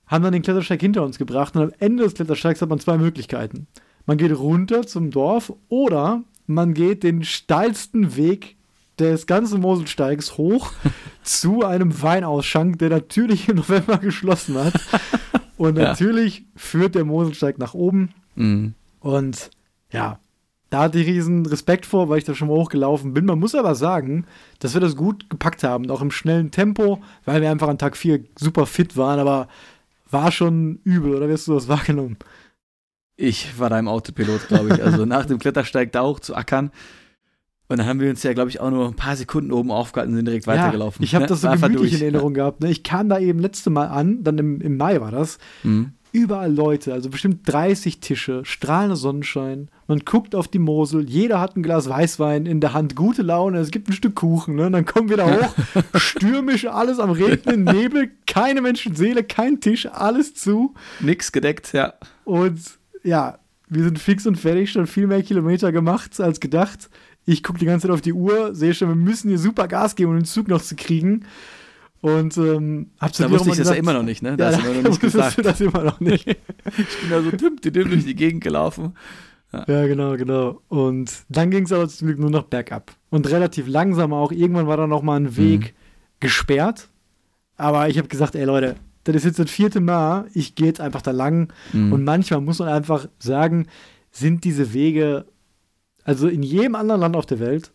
Haben dann den Klettersteig hinter uns gebracht und am Ende des Klettersteigs hat man zwei Möglichkeiten. Man geht runter zum Dorf oder man geht den steilsten Weg des ganzen Moselsteigs hoch zu einem Weinausschank, der natürlich im November geschlossen hat. Und natürlich ja. führt der Moselsteig nach oben. Mhm. Und ja, da hatte ich riesen Respekt vor, weil ich da schon mal hochgelaufen bin. Man muss aber sagen, dass wir das gut gepackt haben, auch im schnellen Tempo, weil wir einfach an Tag 4 super fit waren, aber war schon übel, oder wirst du das wahrgenommen?
Ich war da im Autopilot, glaube ich. Also nach dem Klettersteig da hoch zu ackern, und dann haben wir uns ja, glaube ich, auch nur ein paar Sekunden oben aufgehalten und sind direkt weitergelaufen.
Ja, ich habe ne? das so gemütlich in Erinnerung ja. gehabt. Ne? Ich kam da eben letzte Mal an, dann im, im Mai war das. Mhm. Überall Leute, also bestimmt 30 Tische, strahlender Sonnenschein. Man guckt auf die Mosel, jeder hat ein Glas Weißwein in der Hand, gute Laune, es gibt ein Stück Kuchen. Ne? Und dann kommen wir da hoch, stürmisch, alles am Regnen, Nebel, keine Menschenseele, kein Tisch, alles zu.
Nix gedeckt, ja.
Und ja, wir sind fix und fertig, schon viel mehr Kilometer gemacht als gedacht. Ich gucke die ganze Zeit auf die Uhr, sehe schon, wir müssen hier super Gas geben, um den Zug noch zu kriegen. Und ähm,
hab zu Da wusste ich das ja immer noch nicht, ne?
Da ja, hast du noch nicht gesagt. du das immer noch nicht.
ich bin da so düm, düm durch die Gegend gelaufen.
Ja. ja, genau, genau. Und dann ging es aber zum Glück nur noch bergab. Und relativ langsam auch. Irgendwann war da noch mal ein Weg mhm. gesperrt. Aber ich habe gesagt, ey Leute, das ist jetzt das vierte Mal. Ich gehe jetzt einfach da lang. Mhm. Und manchmal muss man einfach sagen, sind diese Wege also in jedem anderen Land auf der Welt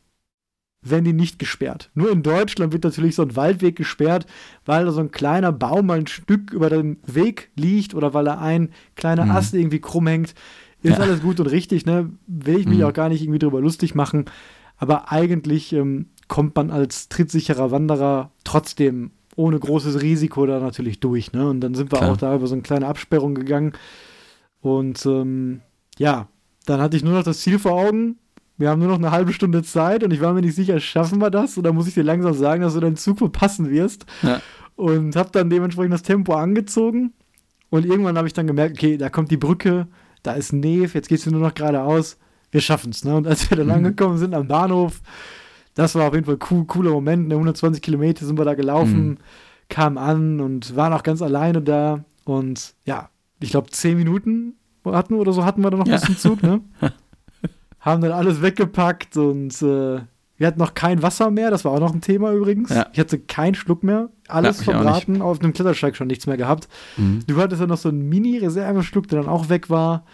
werden die nicht gesperrt. Nur in Deutschland wird natürlich so ein Waldweg gesperrt, weil da so ein kleiner Baum mal ein Stück über den Weg liegt oder weil da ein kleiner mhm. Ast irgendwie krumm hängt. Ist ja. alles gut und richtig, ne? Will ich mich mhm. auch gar nicht irgendwie drüber lustig machen. Aber eigentlich ähm, kommt man als trittsicherer Wanderer trotzdem ohne großes Risiko da natürlich durch, ne? Und dann sind wir Klar. auch da über so eine kleine Absperrung gegangen. Und ähm, ja, dann hatte ich nur noch das Ziel vor Augen, wir haben nur noch eine halbe Stunde Zeit und ich war mir nicht sicher, schaffen wir das? Oder muss ich dir langsam sagen, dass du deinen Zug verpassen wirst? Ja. Und habe dann dementsprechend das Tempo angezogen. Und irgendwann habe ich dann gemerkt, okay, da kommt die Brücke, da ist Neve, jetzt gehst du nur noch geradeaus. Wir schaffen es. Ne? Und als wir dann mhm. angekommen sind am Bahnhof, das war auf jeden Fall ein cool, cooler Moment. Ne? 120 Kilometer sind wir da gelaufen, mhm. kamen an und waren auch ganz alleine da. Und ja, ich glaube, zehn Minuten hatten oder so hatten wir dann noch ja. bis zum Zug. Ne? haben dann alles weggepackt und äh, wir hatten noch kein Wasser mehr, das war auch noch ein Thema übrigens. Ja. Ich hatte keinen Schluck mehr, alles ja, verbraten, auf dem Klettersteig schon nichts mehr gehabt. Mhm. Du hattest ja noch so einen Mini-Reserveschluck, der dann auch weg war.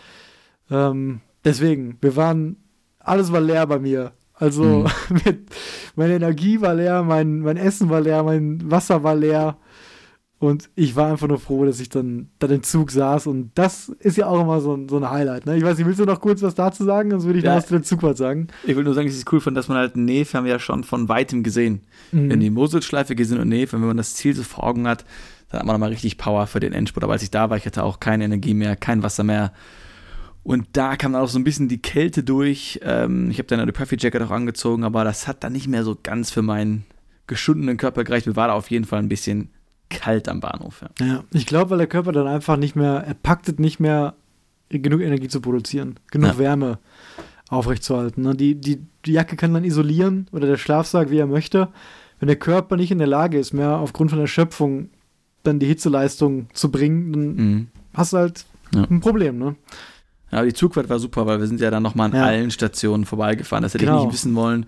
Ähm, deswegen, wir waren, alles war leer bei mir. Also mhm. mit, meine Energie war leer, mein, mein Essen war leer, mein Wasser war leer. Und ich war einfach nur froh, dass ich dann, dann im Zug saß. Und das ist ja auch immer so, ein, so ein Highlight. Ne? Ich weiß nicht, willst du noch kurz was dazu sagen? Sonst würde ich ja, was zu dem Zugfahrt sagen.
Ich will nur sagen, dass ich es cool fand, dass man halt Neve haben wir ja schon von weitem gesehen. Mhm. Wenn die Moselschleife gesehen und Neve, wenn man das Ziel so vor Augen hat, dann hat man nochmal richtig Power für den Endspurt. Aber als ich da war, ich hatte auch keine Energie mehr, kein Wasser mehr. Und da kam dann auch so ein bisschen die Kälte durch. Ähm, ich habe dann eine Puffy Jacket auch angezogen, aber das hat dann nicht mehr so ganz für meinen geschundenen Körper gereicht. Mir war da auf jeden Fall ein bisschen kalt am Bahnhof.
Ja, ja ich glaube, weil der Körper dann einfach nicht mehr, er packt es nicht mehr, genug Energie zu produzieren, genug ja. Wärme aufrechtzuerhalten. Ne? Die, die, die Jacke kann dann isolieren oder der Schlafsack, wie er möchte. Wenn der Körper nicht in der Lage ist, mehr aufgrund von Erschöpfung dann die Hitzeleistung zu bringen, dann mhm. hast du halt ja. ein Problem, ne?
Ja, die Zugfahrt war super, weil wir sind ja dann nochmal an ja. allen Stationen vorbeigefahren. Das hätte genau. ich nicht wissen wollen.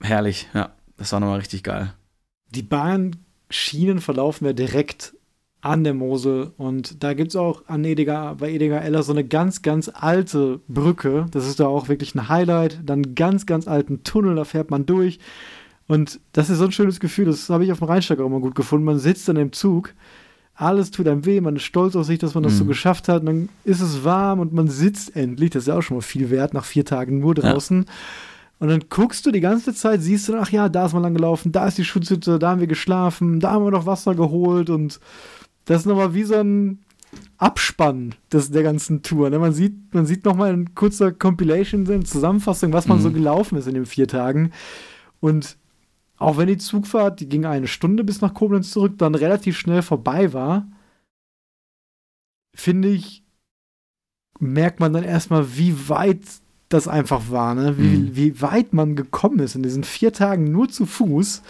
Herrlich, ja. Das war nochmal richtig geil.
Die Bahnschienen verlaufen ja direkt an der Mosel und da gibt es auch an Edega, bei Edega Eller so eine ganz, ganz alte Brücke. Das ist da auch wirklich ein Highlight. Dann einen ganz, ganz alten Tunnel, da fährt man durch. Und das ist so ein schönes Gefühl, das habe ich auf dem Rheinsteig auch immer gut gefunden. Man sitzt dann im Zug, alles tut einem weh, man ist stolz auf sich, dass man das mhm. so geschafft hat. Und dann ist es warm und man sitzt endlich. Das ist ja auch schon mal viel wert, nach vier Tagen nur draußen. Ja. Und dann guckst du die ganze Zeit, siehst du, ach ja, da ist man lang gelaufen, da ist die Schutzhütte, da haben wir geschlafen, da haben wir noch Wasser geholt und das ist nochmal wie so ein Abspann des, der ganzen Tour. Ne? Man sieht, man sieht nochmal in kurzer Compilation, in Zusammenfassung, was man mhm. so gelaufen ist in den vier Tagen. Und auch wenn die Zugfahrt, die ging eine Stunde bis nach Koblenz zurück, dann relativ schnell vorbei war, finde ich, merkt man dann erstmal, wie weit das einfach war, ne? wie, mhm. wie weit man gekommen ist in diesen vier Tagen nur zu Fuß.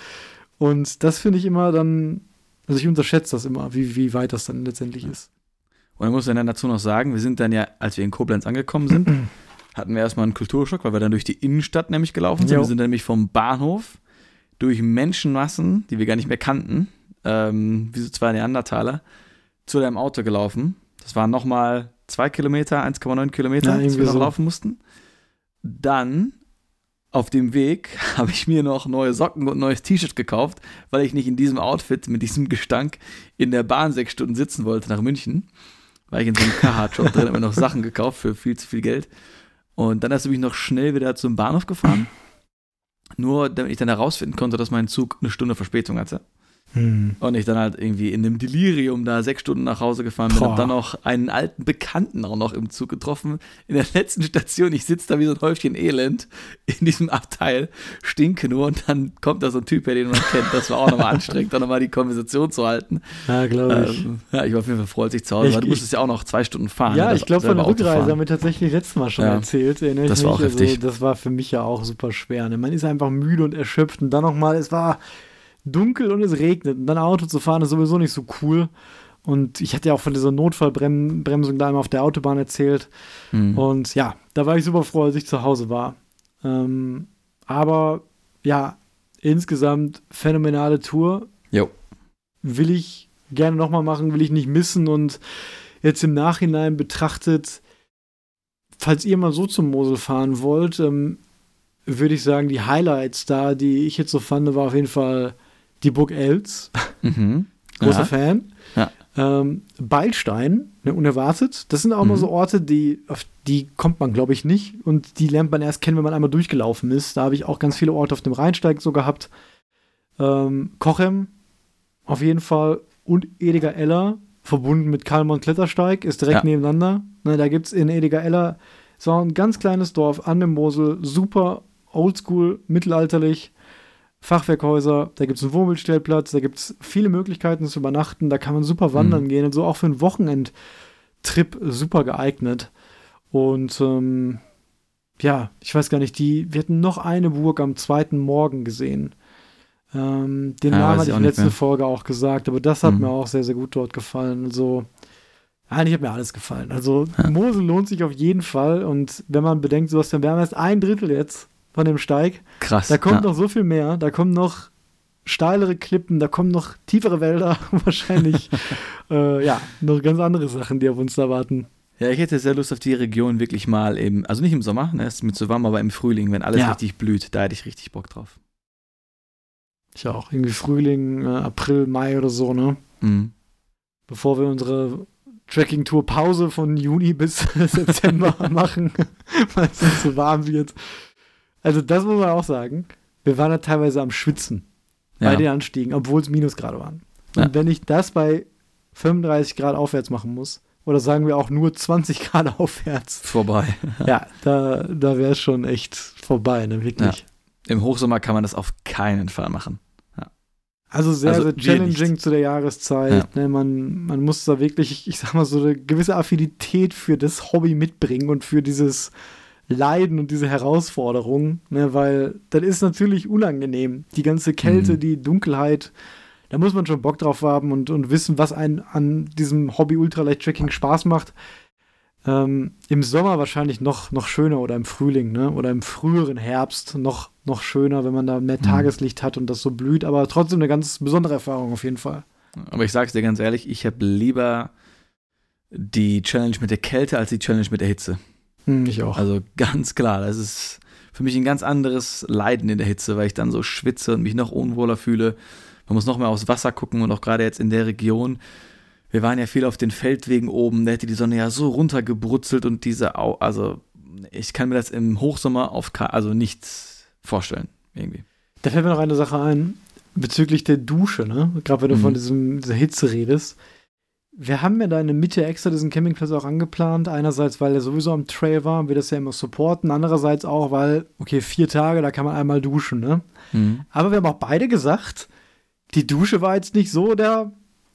Und das finde ich immer dann also ich unterschätze das immer, wie, wie weit das dann letztendlich ist.
Und ich muss dann dazu noch sagen, wir sind dann ja, als wir in Koblenz angekommen sind, hatten wir erstmal einen Kulturschock, weil wir dann durch die Innenstadt nämlich gelaufen sind. Jo. Wir sind nämlich vom Bahnhof durch Menschenmassen, die wir gar nicht mehr kannten, ähm, wie so zwei Neandertaler, zu deinem Auto gelaufen. Das waren nochmal zwei Kilometer, 1,9 Kilometer, ja, die wir noch so. laufen mussten. Dann auf dem Weg habe ich mir noch neue Socken und neues T-Shirt gekauft, weil ich nicht in diesem Outfit mit diesem Gestank in der Bahn sechs Stunden sitzen wollte nach München. War ich in so einem Carhartt-Shop drin, habe mir noch Sachen gekauft für viel zu viel Geld. Und dann hast du mich noch schnell wieder zum Bahnhof gefahren. Nur damit ich dann herausfinden konnte, dass mein Zug eine Stunde Verspätung hatte. Hm. Und ich dann halt irgendwie in einem Delirium da sechs Stunden nach Hause gefahren bin. Hab dann noch einen alten Bekannten auch noch im Zug getroffen. In der letzten Station, ich sitze da wie so ein Häufchen Elend in diesem Abteil, stinke nur und dann kommt da so ein Typ, den man kennt. Das war auch nochmal anstrengend, dann nochmal die Konversation zu halten.
Ja, glaube ich. Ähm,
ja, ich war auf jeden Fall froh, als ich zu Hause ich, war. Du musstest ja auch noch zwei Stunden fahren.
Ja, ich glaube, von der Rückreise haben wir tatsächlich letztes Mal schon ja, erzählt.
Erinnere das war mich. auch heftig.
Also, das war für mich ja auch super schwer. Ne? Man ist einfach müde und erschöpft und dann nochmal, es war dunkel und es regnet. Und dann Auto zu fahren ist sowieso nicht so cool. Und ich hatte ja auch von dieser Notfallbremsung da einmal auf der Autobahn erzählt. Mhm. Und ja, da war ich super froh, als ich zu Hause war. Ähm, aber ja, insgesamt phänomenale Tour.
Jo.
Will ich gerne nochmal machen, will ich nicht missen. Und jetzt im Nachhinein betrachtet, falls ihr mal so zum Mosel fahren wollt, ähm, würde ich sagen, die Highlights da, die ich jetzt so fand, war auf jeden Fall die Burg Els. Mhm. Großer ja. Fan. Ja. Ähm, Beilstein, ne, unerwartet. Das sind auch mhm. mal so Orte, die, auf die kommt man, glaube ich, nicht. Und die lernt man erst kennen, wenn man einmal durchgelaufen ist. Da habe ich auch ganz viele Orte auf dem Rheinsteig so gehabt. Ähm, Kochem, auf jeden Fall. Und Ediger Eller, verbunden mit Kalmon Klettersteig, ist direkt ja. nebeneinander. Ne, da gibt es in Ediger Eller so ein ganz kleines Dorf an dem Mosel, super oldschool, mittelalterlich. Fachwerkhäuser, da gibt es einen Wohnmobilstellplatz, da gibt es viele Möglichkeiten zu übernachten, da kann man super wandern mhm. gehen und so auch für einen Wochenendtrip super geeignet. Und ähm, ja, ich weiß gar nicht, die, wir hatten noch eine Burg am zweiten Morgen gesehen. Ähm, den ja, Namen hatte ich in der letzten Folge auch gesagt, aber das hat mhm. mir auch sehr, sehr gut dort gefallen. Also, eigentlich hat mir alles gefallen. Also, ja. Mosel lohnt sich auf jeden Fall und wenn man bedenkt, so was, wir haben erst ein Drittel jetzt von dem Steig.
Krass.
Da kommt ja. noch so viel mehr. Da kommen noch steilere Klippen, da kommen noch tiefere Wälder, wahrscheinlich. äh, ja, noch ganz andere Sachen, die auf uns da warten.
Ja, ich hätte sehr Lust auf die Region wirklich mal im, also nicht im Sommer, ne, ist mir zu warm, aber im Frühling, wenn alles ja. richtig blüht, da hätte ich richtig Bock drauf.
Ich auch. Irgendwie Frühling, äh, April, Mai oder so, ne? Mhm. Bevor wir unsere Tracking-Tour Pause von Juni bis September machen, weil es uns zu warm wird. Also das muss man auch sagen. Wir waren da teilweise am Schwitzen ja. bei den Anstiegen, obwohl es Minusgrade waren. Und ja. wenn ich das bei 35 Grad aufwärts machen muss, oder sagen wir auch nur 20 Grad aufwärts.
Vorbei.
ja, da, da wäre es schon echt vorbei, ne? Wirklich.
Ja. Im Hochsommer kann man das auf keinen Fall machen. Ja.
Also sehr, also sehr challenging zu der Jahreszeit. Ja. Ne, man, man muss da wirklich, ich sag mal, so eine gewisse Affinität für das Hobby mitbringen und für dieses Leiden und diese Herausforderung, ne, weil das ist natürlich unangenehm. Die ganze Kälte, mhm. die Dunkelheit, da muss man schon Bock drauf haben und, und wissen, was einen an diesem Hobby Ultralight-Tracking Spaß macht. Ähm, Im Sommer wahrscheinlich noch, noch schöner oder im Frühling, ne? Oder im früheren Herbst noch, noch schöner, wenn man da mehr mhm. Tageslicht hat und das so blüht, aber trotzdem eine ganz besondere Erfahrung auf jeden Fall.
Aber ich sag's dir ganz ehrlich, ich habe lieber die Challenge mit der Kälte als die Challenge mit der Hitze.
Hm, ich auch.
Also ganz klar, das ist für mich ein ganz anderes Leiden in der Hitze, weil ich dann so schwitze und mich noch unwohler fühle. Man muss noch mehr aufs Wasser gucken und auch gerade jetzt in der Region wir waren ja viel auf den Feldwegen oben, da hätte die Sonne ja so runtergebrutzelt und diese, Au also ich kann mir das im Hochsommer auf, also nichts vorstellen, irgendwie.
Da fällt mir noch eine Sache ein, bezüglich der Dusche, ne? Gerade wenn du mhm. von diesem, dieser Hitze redest. Wir haben ja da in der Mitte extra diesen Campingplatz auch angeplant. Einerseits, weil er sowieso am Trail war und wir das ja immer supporten. Andererseits auch, weil, okay, vier Tage, da kann man einmal duschen, ne? Mhm. Aber wir haben auch beide gesagt, die Dusche war jetzt nicht so der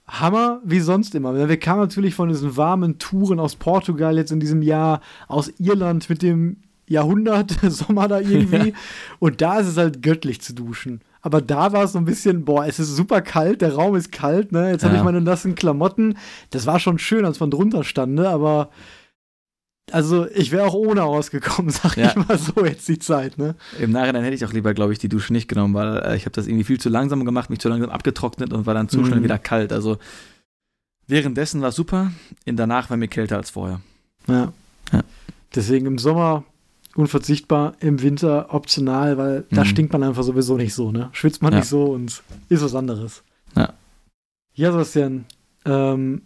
Hammer wie sonst immer. Wir kamen natürlich von diesen warmen Touren aus Portugal jetzt in diesem Jahr, aus Irland mit dem Jahrhundert Sommer da irgendwie. Ja. Und da ist es halt göttlich zu duschen. Aber da war es so ein bisschen, boah, es ist super kalt, der Raum ist kalt, ne? Jetzt ja. habe ich meine nassen Klamotten. Das war schon schön, als man drunter stand, ne? Aber also ich wäre auch ohne rausgekommen, sag ja. ich mal so jetzt die Zeit, ne?
Im Nachhinein hätte ich auch lieber, glaube ich, die Dusche nicht genommen, weil äh, ich habe das irgendwie viel zu langsam gemacht, mich zu langsam abgetrocknet und war dann zu mhm. schnell wieder kalt. Also währenddessen war es super, in danach war mir kälter als vorher.
Ja. ja. Deswegen im Sommer unverzichtbar, im Winter optional, weil mhm. da stinkt man einfach sowieso nicht so, ne? Schwitzt man ja. nicht so und ist was anderes.
Ja.
Ja, Sebastian, ähm,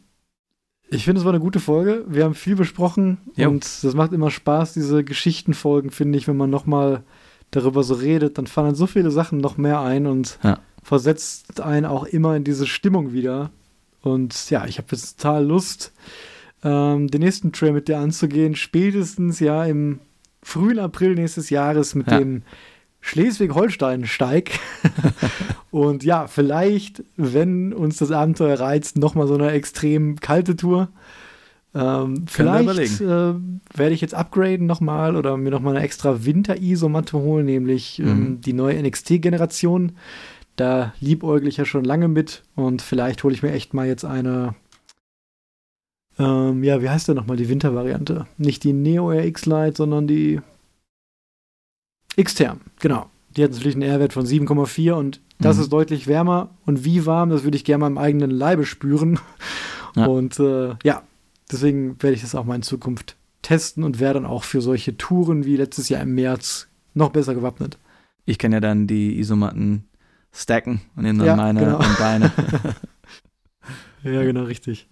ich finde, es war eine gute Folge. Wir haben viel besprochen jo. und das macht immer Spaß, diese Geschichtenfolgen, finde ich, wenn man nochmal darüber so redet, dann fallen so viele Sachen noch mehr ein und ja. versetzt einen auch immer in diese Stimmung wieder. Und ja, ich habe jetzt total Lust, ähm, den nächsten Trail mit dir anzugehen, spätestens ja im frühen April nächstes Jahres mit ja. dem Schleswig-Holstein-Steig. und ja, vielleicht, wenn uns das Abenteuer reizt, nochmal so eine extrem kalte Tour. Ähm, vielleicht äh, werde ich jetzt upgraden nochmal oder mir nochmal eine extra Winter-Isomatte holen, nämlich ähm, mhm. ähm, die neue NXT-Generation. Da liebäugle ich ja schon lange mit und vielleicht hole ich mir echt mal jetzt eine. Ähm, ja, wie heißt der nochmal, die Winter-Variante? Nicht die Neo RX Lite, sondern die Xterm, genau. Die hat natürlich einen R-Wert von 7,4 und das mhm. ist deutlich wärmer. Und wie warm, das würde ich gerne mal im eigenen Leibe spüren. Ja. Und äh, ja, deswegen werde ich das auch mal in Zukunft testen und wäre dann auch für solche Touren wie letztes Jahr im März noch besser gewappnet.
Ich kann ja dann die Isomatten stacken und nehme dann ja, meine genau. und deine.
ja, genau, richtig.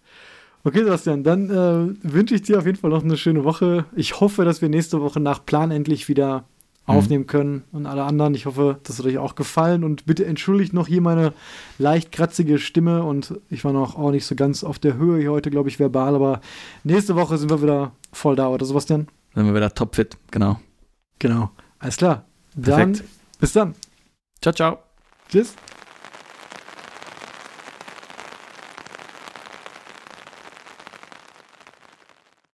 Okay, Sebastian, dann äh, wünsche ich dir auf jeden Fall noch eine schöne Woche. Ich hoffe, dass wir nächste Woche nach Plan endlich wieder Mhm. aufnehmen können und alle anderen. Ich hoffe, das hat euch auch gefallen und bitte entschuldigt noch hier meine leicht kratzige Stimme und ich war noch auch nicht so ganz auf der Höhe hier heute, glaube ich, verbal, aber nächste Woche sind wir wieder voll da, oder Sebastian?
Sind wir wieder topfit, genau.
Genau, alles klar. Dann, Perfekt. bis dann.
Ciao, ciao.
Tschüss.